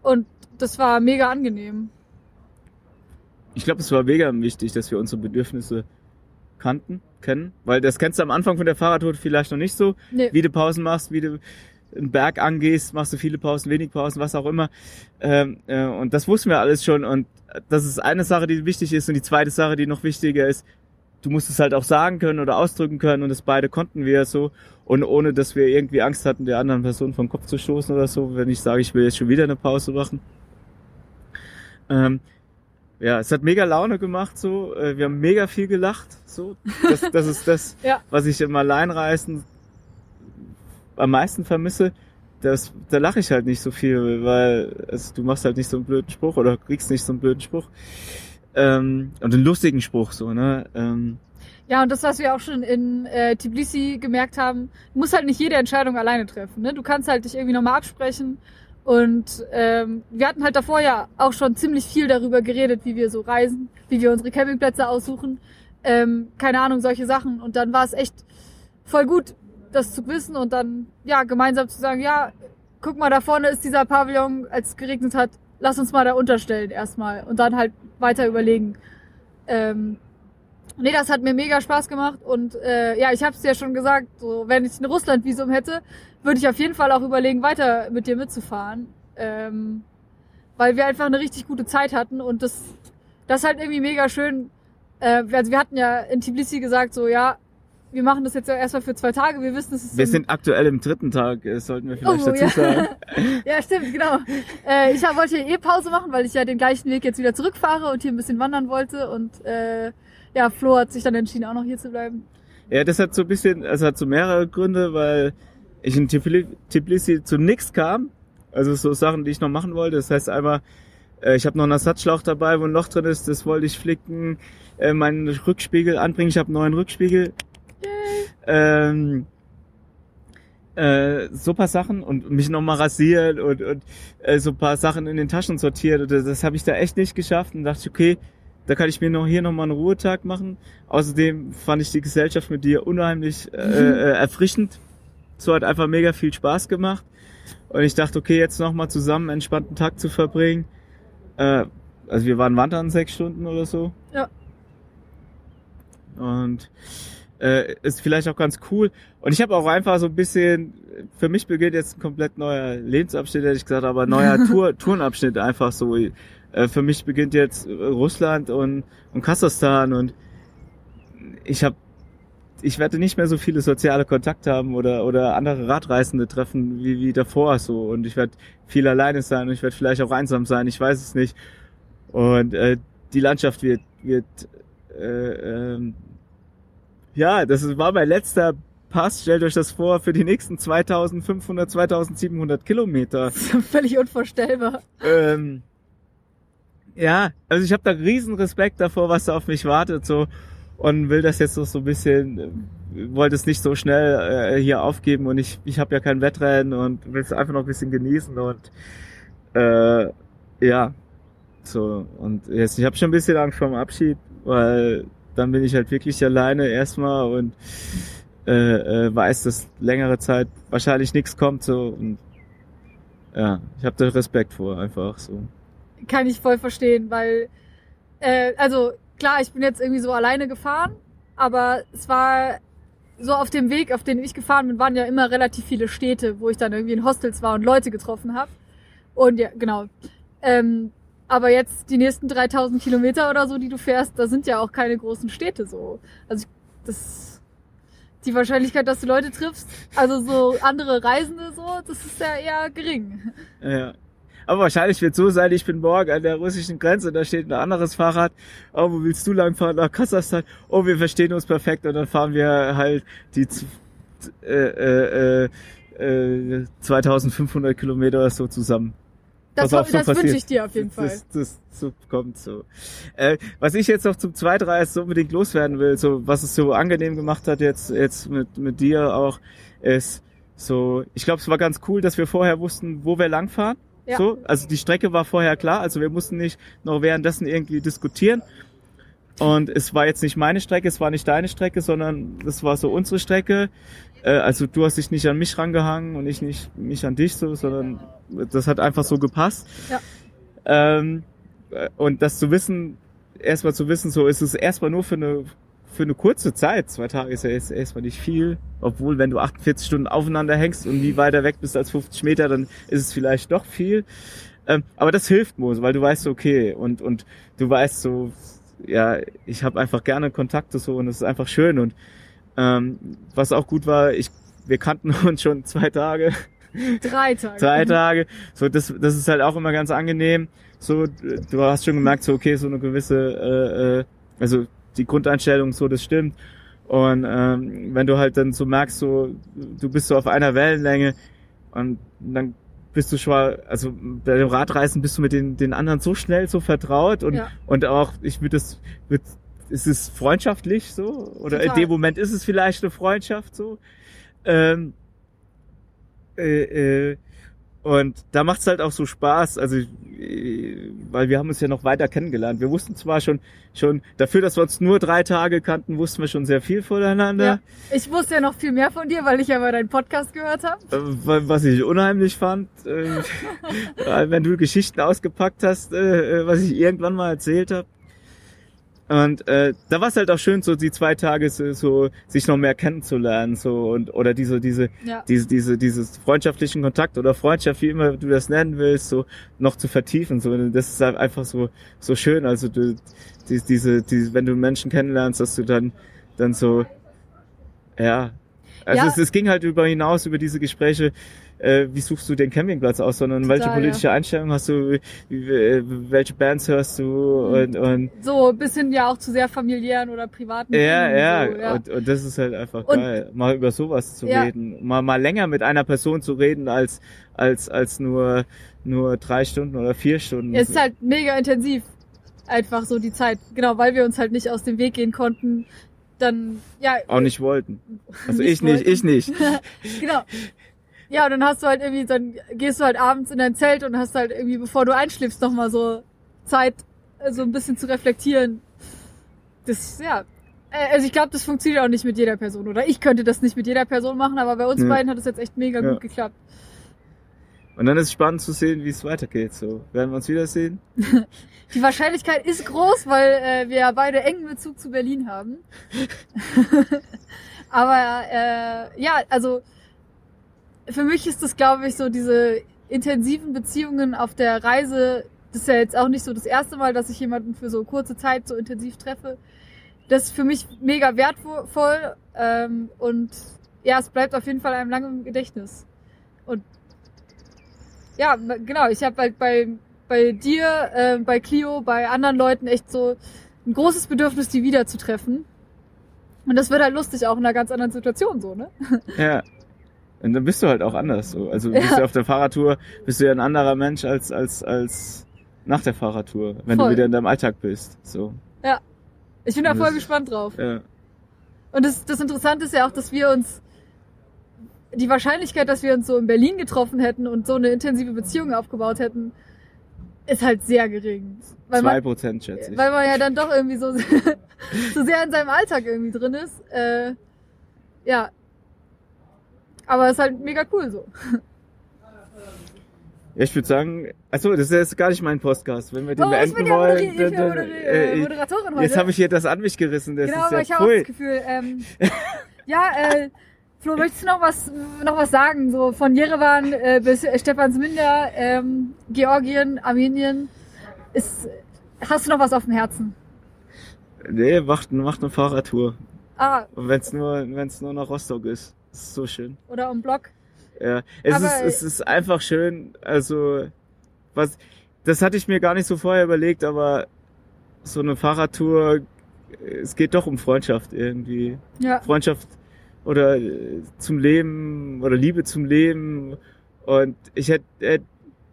Und das war mega angenehm. Ich glaube, es war mega wichtig, dass wir unsere Bedürfnisse kannten, kennen, weil das kennst du am Anfang von der Fahrradtour vielleicht noch nicht so, Nee. wie du Pausen machst, wie du einen Berg angehst, machst du viele Pausen, wenig Pausen, was auch immer. Ähm, äh, und das wussten wir alles schon. Und das ist eine Sache, die wichtig ist. Und die zweite Sache, die noch wichtiger ist, du musst es halt auch sagen können oder ausdrücken können. Und das beide konnten wir so. Und ohne, dass wir irgendwie Angst hatten, der anderen Person vom Kopf zu stoßen oder so, wenn ich sage, ich will jetzt schon wieder eine Pause machen. Ähm, ja, es hat mega Laune gemacht, so. Äh, Wir haben mega viel gelacht, so. Das, das ist das, Ja. was ich im Alleinreisen am meisten vermisse. Das, da lache ich halt nicht so viel, weil also, du machst halt nicht so einen blöden Spruch oder kriegst nicht so einen blöden Spruch. Ähm, und einen lustigen Spruch, so, ne? Ähm, Ja, und das, was wir auch schon in äh, Tbilisi gemerkt haben, du musst halt nicht jede Entscheidung alleine treffen. Ne? Du kannst halt dich irgendwie nochmal absprechen. Und ähm, wir hatten halt davor ja auch schon ziemlich viel darüber geredet, wie wir so reisen, wie wir unsere Campingplätze aussuchen. Ähm, keine Ahnung, solche Sachen. Und dann war es echt voll gut, das zu wissen und dann ja gemeinsam zu sagen, ja, guck mal, da vorne ist dieser Pavillon, als es geregnet hat, lass uns mal da unterstellen erstmal und dann halt weiter überlegen. Ähm, Nee, das hat mir mega Spaß gemacht und äh, ja, ich habe es ja schon gesagt, so wenn ich ein Russland-Visum hätte, würde ich auf jeden Fall auch überlegen, weiter mit dir mitzufahren, ähm, weil wir einfach eine richtig gute Zeit hatten und das, das ist halt irgendwie mega schön. Äh, also wir hatten ja in Tbilisi gesagt, so ja, wir machen das jetzt ja erstmal für zwei Tage. Wir wissen, es ist wir sind aktuell im dritten Tag, äh, sollten wir vielleicht Oh, dazu ja. sagen. ja, stimmt, genau. Äh, ich wollte hier eh Pause machen, weil ich ja den gleichen Weg jetzt wieder zurückfahre und hier ein bisschen wandern wollte und äh, ja, Flo hat sich dann entschieden, auch noch hier zu bleiben. Ja, das hat so ein bisschen, also hat so mehrere Gründe, weil ich in Tbili- Tbilisi zu nix kam. Also so Sachen, die ich noch machen wollte. Das heißt einmal, äh, ich habe noch einen Ersatzschlauch dabei, wo ein Loch drin ist, das wollte ich flicken, äh, meinen Rückspiegel anbringen. Ich habe einen neuen Rückspiegel. Ähm, äh, so paar Sachen und mich nochmal rasieren und, und äh, so paar Sachen in den Taschen sortiert. Und das, das habe ich da echt nicht geschafft und dachte, ich, okay, da kann ich mir noch hier nochmal einen Ruhetag machen. Außerdem fand ich die Gesellschaft mit dir unheimlich äh, äh, erfrischend. So hat einfach mega viel Spaß gemacht. Und ich dachte, okay, jetzt nochmal zusammen einen entspannten Tag zu verbringen. Äh, also wir waren wandern sechs Stunden oder so. Ja. Und äh, ist vielleicht auch ganz cool. Und ich habe auch einfach so ein bisschen, für mich beginnt jetzt ein komplett neuer Lebensabschnitt, hätte ich gesagt, aber neuer Tour, Tourenabschnitt einfach so. Äh, für mich beginnt jetzt Russland und, und Kasachstan und ich habe ich werde nicht mehr so viele soziale Kontakte haben oder oder andere Radreisende treffen wie wie davor so und ich werde viel alleine sein und ich werde vielleicht auch einsam sein, ich weiß es nicht. Und äh, die Landschaft wird wird äh, ähm, ja, das war mein letzter Pass, stellt euch das vor, für die nächsten 2500, 2700 Kilometer. Völlig unvorstellbar. Ähm, ja, also ich habe da riesen Respekt davor, was da auf mich wartet, so. Und will das jetzt noch so ein bisschen, äh, wollte es nicht so schnell äh, hier aufgeben. Und ich, ich habe ja kein Wettrennen und will es einfach noch ein bisschen genießen und äh, ja, so und jetzt ich habe schon ein bisschen Angst vor dem Abschied, weil dann bin ich halt wirklich alleine erstmal und äh, äh, weiß, dass längere Zeit wahrscheinlich nichts kommt so. Und ja, ich habe da Respekt vor einfach so. Kann ich voll verstehen, weil äh, also klar, ich bin jetzt irgendwie so alleine gefahren, aber es war so auf dem Weg, auf den ich gefahren bin, waren ja immer relativ viele Städte, wo ich dann irgendwie in Hostels war und Leute getroffen habe. Und ja, genau. Ähm, aber jetzt die nächsten 3000 Kilometer oder so, die du fährst, da sind ja auch keine großen Städte so. Also das, die Wahrscheinlichkeit, dass du Leute triffst, also so andere Reisende so, das ist ja eher gering. Ja. Aber wahrscheinlich wird so sein, ich bin morgen an der russischen Grenze, da steht ein anderes Fahrrad. Oh, wo willst du langfahren? Nach Kasachstan. Oh, wir verstehen uns perfekt und dann fahren wir halt die äh, äh, äh, 2500 Kilometer so zusammen. Das, so das wünsche ich dir auf jeden Fall. Das, das, so kommt so. Äh, was ich jetzt noch zum Zweitreis so unbedingt loswerden will, so was es so angenehm gemacht hat jetzt jetzt mit mit dir auch, ist so. Ich glaube, es war ganz cool, dass wir vorher wussten, wo wir langfahren. Ja. So, also die Strecke war vorher klar, also wir mussten nicht noch währenddessen irgendwie diskutieren. Und es war jetzt nicht meine Strecke, es war nicht deine Strecke, sondern das war so unsere Strecke. Äh, also du hast dich nicht an mich rangehangen und ich nicht mich an dich so, sondern das hat einfach so gepasst. Ja. Ähm, äh, und das zu wissen, erstmal zu wissen, so ist es erstmal nur für eine für eine kurze Zeit, zwei Tage ist ja jetzt erstmal nicht viel, obwohl wenn du 48 Stunden aufeinander hängst und nie weiter weg bist als 50 Meter, dann ist es vielleicht doch viel. Ähm, aber das hilft Mose, weil du weißt, okay, und, und du weißt so, ja, ich habe einfach gerne Kontakte so und es ist einfach schön. Und ähm, was auch gut war, ich, wir kannten uns schon zwei Tage, Drei Tage. drei Tage. So, das, das ist halt auch immer ganz angenehm. So, du hast schon gemerkt, so okay, so eine gewisse, äh, äh, also die Grundeinstellung so, das stimmt. Und ähm, wenn du halt dann so merkst, so du bist so auf einer Wellenlänge und dann bist du schon, also bei dem Radreisen bist du mit den, den anderen so schnell so vertraut und Ja. und auch ich würde das würd, ist es freundschaftlich so oder Total. in dem Moment ist es vielleicht eine Freundschaft so ähm, äh, äh, und da macht's halt auch so Spaß, also weil wir haben uns ja noch weiter kennengelernt. Wir wussten zwar schon schon dafür, dass wir uns nur drei Tage kannten, wussten wir schon sehr viel voneinander. Ja. Ich wusste ja noch viel mehr von dir, weil ich ja mal deinen Podcast gehört habe. Äh, wa- Was ich unheimlich fand, äh, wenn du Geschichten ausgepackt hast, äh, äh, was ich irgendwann mal erzählt habe. Und äh, da war es halt auch schön, so die zwei Tage so, so sich noch mehr kennenzulernen, so und oder diese diese Ja. diese diese dieses freundschaftlichen Kontakt oder Freundschaft, wie immer du das nennen willst, so noch zu vertiefen. So das ist halt einfach so so schön. Also du die, diese die, wenn du Menschen kennenlernst, dass du dann dann so ja also Ja. es, es ging halt über hinaus über diese Gespräche. Äh, wie suchst du den Campingplatz aus, sondern welche Total, politische Einstellung hast du, äh, welche Bands hörst du und, und So bis hin ja auch zu sehr familiären oder privaten ja, Dingen, ja, So, ja. Und, und das ist halt einfach Und- geil, mal über sowas zu Ja. reden, mal mal länger mit einer Person zu reden als als als nur nur drei Stunden oder vier Stunden. Es ist halt mega intensiv. Einfach so die Zeit. Genau, weil wir uns halt nicht aus dem Weg gehen konnten. Dann, ja. auch nicht wollten. Also Nicht ich nicht, wollten. ich nicht. Genau. Ja, und dann hast du halt irgendwie, dann gehst du halt abends in dein Zelt und hast halt irgendwie, bevor du einschläfst, nochmal so Zeit, so ein bisschen zu reflektieren. Das, ja. Äh, Also ich glaube, das funktioniert auch nicht mit jeder Person. Oder ich könnte das nicht mit jeder Person machen, aber bei uns Ja. beiden hat es jetzt echt mega Ja. gut geklappt. Und dann ist es spannend zu sehen, wie es weitergeht. So, werden wir uns wiedersehen? Die Wahrscheinlichkeit ist groß, weil äh, wir ja beide engen Bezug zu Berlin haben. Aber äh, ja, also für mich ist das, glaube ich, so diese intensiven Beziehungen auf der Reise. Das ist ja jetzt auch nicht so das erste Mal, dass ich jemanden für so kurze Zeit so intensiv treffe. Das ist für mich mega wertvoll ähm, und ja, es bleibt auf jeden Fall einem lange im Gedächtnis. Und ja, genau, ich habe halt bei, bei dir, äh, bei Clio, bei anderen Leuten echt so ein großes Bedürfnis, die wiederzutreffen. Und das wird halt lustig, auch in einer ganz anderen Situation so, ne? Ja. Und dann bist du halt auch anders. So. Also bist Ja. du auf der Fahrradtour, bist du ja ein anderer Mensch als, als, als nach der Fahrradtour, wenn Voll. du wieder in deinem Alltag bist. So. Ich bin da voll gespannt drauf. Ja. Und das, das Interessante ist ja auch, dass wir uns die Wahrscheinlichkeit, dass wir uns so in Berlin getroffen hätten und so eine intensive Beziehung aufgebaut hätten, ist halt sehr gering. Weil Zwei Prozent, schätze ich. weil man ja dann doch irgendwie so, so sehr in seinem Alltag irgendwie drin ist. Äh, ja. Aber es ist halt mega cool so. Ja, ich würde sagen, achso, das ist jetzt gar nicht mein Podcast. Wenn wir den Oh, ich bin beenden ja wollen, Moderi dann- Moderi äh, Moderatorin heute. jetzt habe ich hier das an mich gerissen. Das genau, ist aber ja ich habe auch pfui. das Gefühl, ähm, ja, äh, Flo, möchtest du noch was, noch was sagen? So von Jerewan äh, bis Stefansminder, ähm, Georgien, Armenien. Ist, hast du noch was auf dem Herzen? Nee, macht, macht eine Fahrradtour. Ah, Und wenn es nur, wenn's nur nach Rostock ist. Das ist so schön. oder um Block? Ja, es Aber, ist, es ist einfach schön. Also, was, das hatte ich mir gar nicht so vorher überlegt, aber so eine Fahrradtour, es geht doch um Freundschaft irgendwie. Ja, Freundschaft oder äh, zum Leben oder Liebe zum Leben. Und ich hätte, hätt,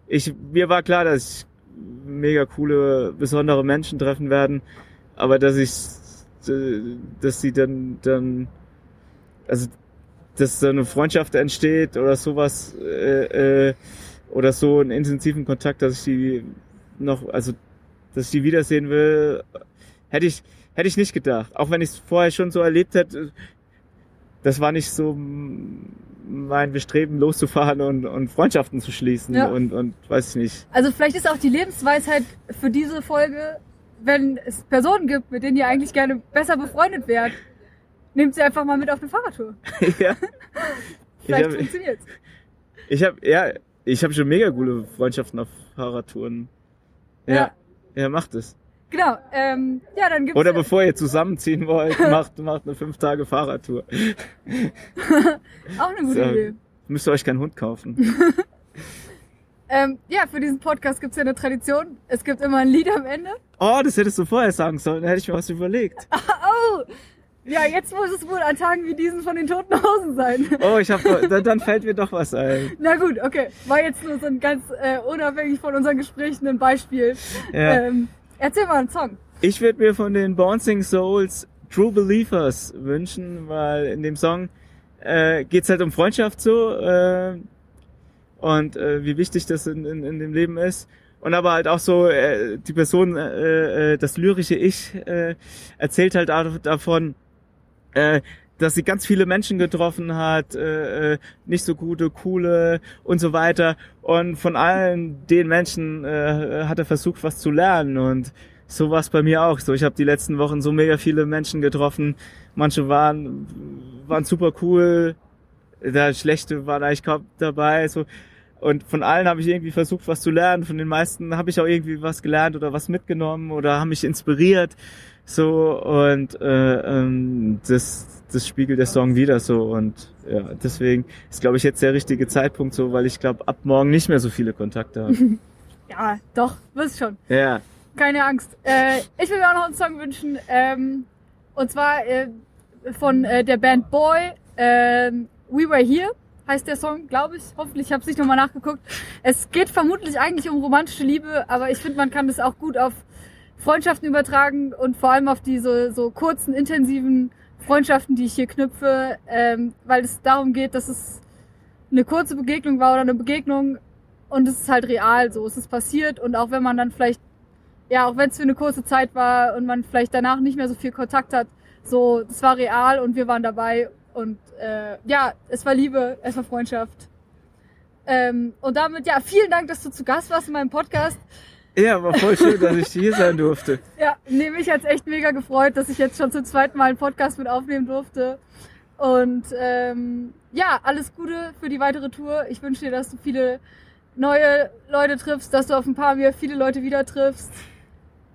ich, mir war klar, dass ich mega coole, besondere Menschen treffen werden, aber dass ich, dass sie dann, dann, also, dass so eine Freundschaft entsteht oder sowas, äh, äh, oder so einen intensiven Kontakt, dass ich die noch, also, dass ich die wiedersehen will, hätte ich, hätte ich nicht gedacht. Auch wenn ich es vorher schon so erlebt hätte, das war nicht so mein Bestreben, loszufahren und, und Freundschaften zu schließen Ja. und, und weiß ich nicht. also vielleicht ist auch die Lebensweisheit für diese Folge, wenn es Personen gibt, mit denen ihr eigentlich gerne besser befreundet wärt, nehmt sie einfach mal mit auf eine Fahrradtour. ja. Ich Vielleicht habe funktioniert's. ich hab, ja, ich hab schon mega coole Freundschaften auf Fahrradtouren. Ja. Ja. Ja, macht es. Genau, ähm, ja, dann gibt's Oder bevor ihr zusammenziehen wollt, macht, macht eine fünf Tage Fahrradtour. auch eine gute So. Idee. Müsst ihr euch keinen Hund kaufen. Ähm, ja, für diesen Podcast gibt's ja eine Tradition. Es gibt immer ein Lied am Ende. Oh, das hättest du vorher sagen sollen, da hätte ich mir was überlegt. Oh! Ja, jetzt muss es wohl an Tagen wie diesen von den Toten Hosen sein. Oh, ich hab dann, dann fällt mir doch was ein. Na gut, okay. War jetzt nur so ein ganz äh, unabhängig von unseren Gesprächen ein Beispiel. Ja. Ähm, erzähl mal einen Song. Ich würde mir von den Bouncing Souls True Believers wünschen, weil in dem Song äh, geht's halt um Freundschaft so äh, und äh, wie wichtig das in, in, in dem Leben ist. Und aber halt auch so, äh, die Person, äh, äh, das lyrische Ich, äh, erzählt halt davon, äh, dass sie ganz viele Menschen getroffen hat, äh, äh, nicht so gute, coole und so weiter. Und von allen den Menschen äh, hat er versucht, was zu lernen. Und so war es bei mir auch so. Ich habe die letzten Wochen so mega viele Menschen getroffen. Manche waren, waren super cool, der schlechte waren eigentlich kaum dabei. So. Und von allen habe ich irgendwie versucht, was zu lernen. Von den meisten habe ich auch irgendwie was gelernt oder was mitgenommen oder haben mich inspiriert. So und äh, ähm, das, das spiegelt der Song wieder so und ja, deswegen ist glaube ich jetzt der richtige Zeitpunkt so, weil ich glaube ab morgen nicht mehr so viele Kontakte habe. Ja, doch, wirst schon. ja, Keine Angst. Äh, ich will mir auch noch einen Song wünschen. Ähm, und zwar äh, von äh, der Band Boy. Ähm, We Were Here heißt der Song, glaube ich. Hoffentlich, ich habe es nicht nochmal nachgeguckt. Es geht vermutlich eigentlich um romantische Liebe, aber ich finde, man kann das auch gut auf Freundschaften übertragen und vor allem auf diese so kurzen, intensiven Freundschaften, die ich hier knüpfe, ähm, weil es darum geht, dass es eine kurze Begegnung war oder eine Begegnung und es ist halt real so, es ist passiert und auch wenn man dann vielleicht, ja, auch wenn es für eine kurze Zeit war und man vielleicht danach nicht mehr so viel Kontakt hat, so, es war real und wir waren dabei und äh, ja, es war Liebe, es war Freundschaft Ähm, und damit, ja, vielen Dank, dass du zu Gast warst in meinem Podcast. Ja, war voll schön, dass ich hier sein durfte. Ja, nee, mich hat's echt mega gefreut, dass ich jetzt schon zum zweiten Mal einen Podcast mit aufnehmen durfte. Und ähm, ja, alles Gute für die weitere Tour. Ich wünsche dir, dass du viele neue Leute triffst, dass du auf ein paar mir viele Leute wieder triffst.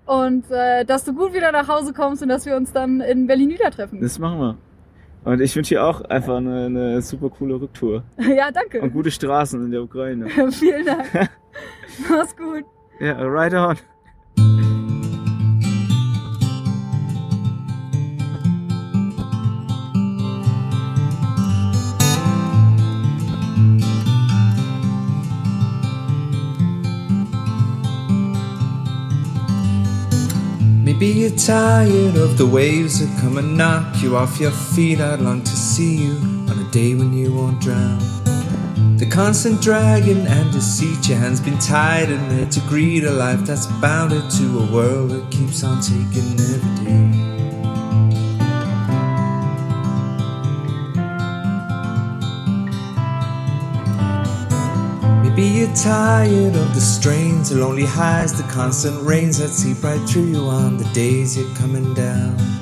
Und äh, dass du gut wieder nach Hause kommst und dass wir uns dann in Berlin wieder treffen. Das machen wir. Und ich wünsche dir auch einfach eine, eine super coole Rücktour. ja, danke. Und gute Straßen in der Ukraine. Vielen Dank. Mach's gut. Ja, right on. Maybe you're tired of the waves that come and knock you off your feet. I'd long to see you on a day when you won't drown. The constant dragging and deceit, your hands been tied in there to greet a life that's bounded to a world that keeps on taking every day. Maybe you're tired of the strains, the lonely highs, the constant rains that seep right through you on the days you're coming down.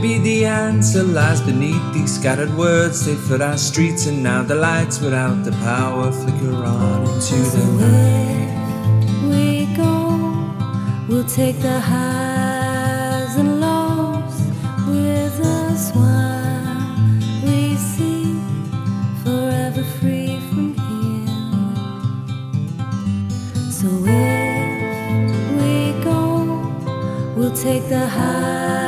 Maybe the answer lies beneath these scattered words. They flood our streets, and now the lights without the power flicker on into the night. we go, we'll take the highs and lows with us while we see forever free from here. So if we go, we'll take the highs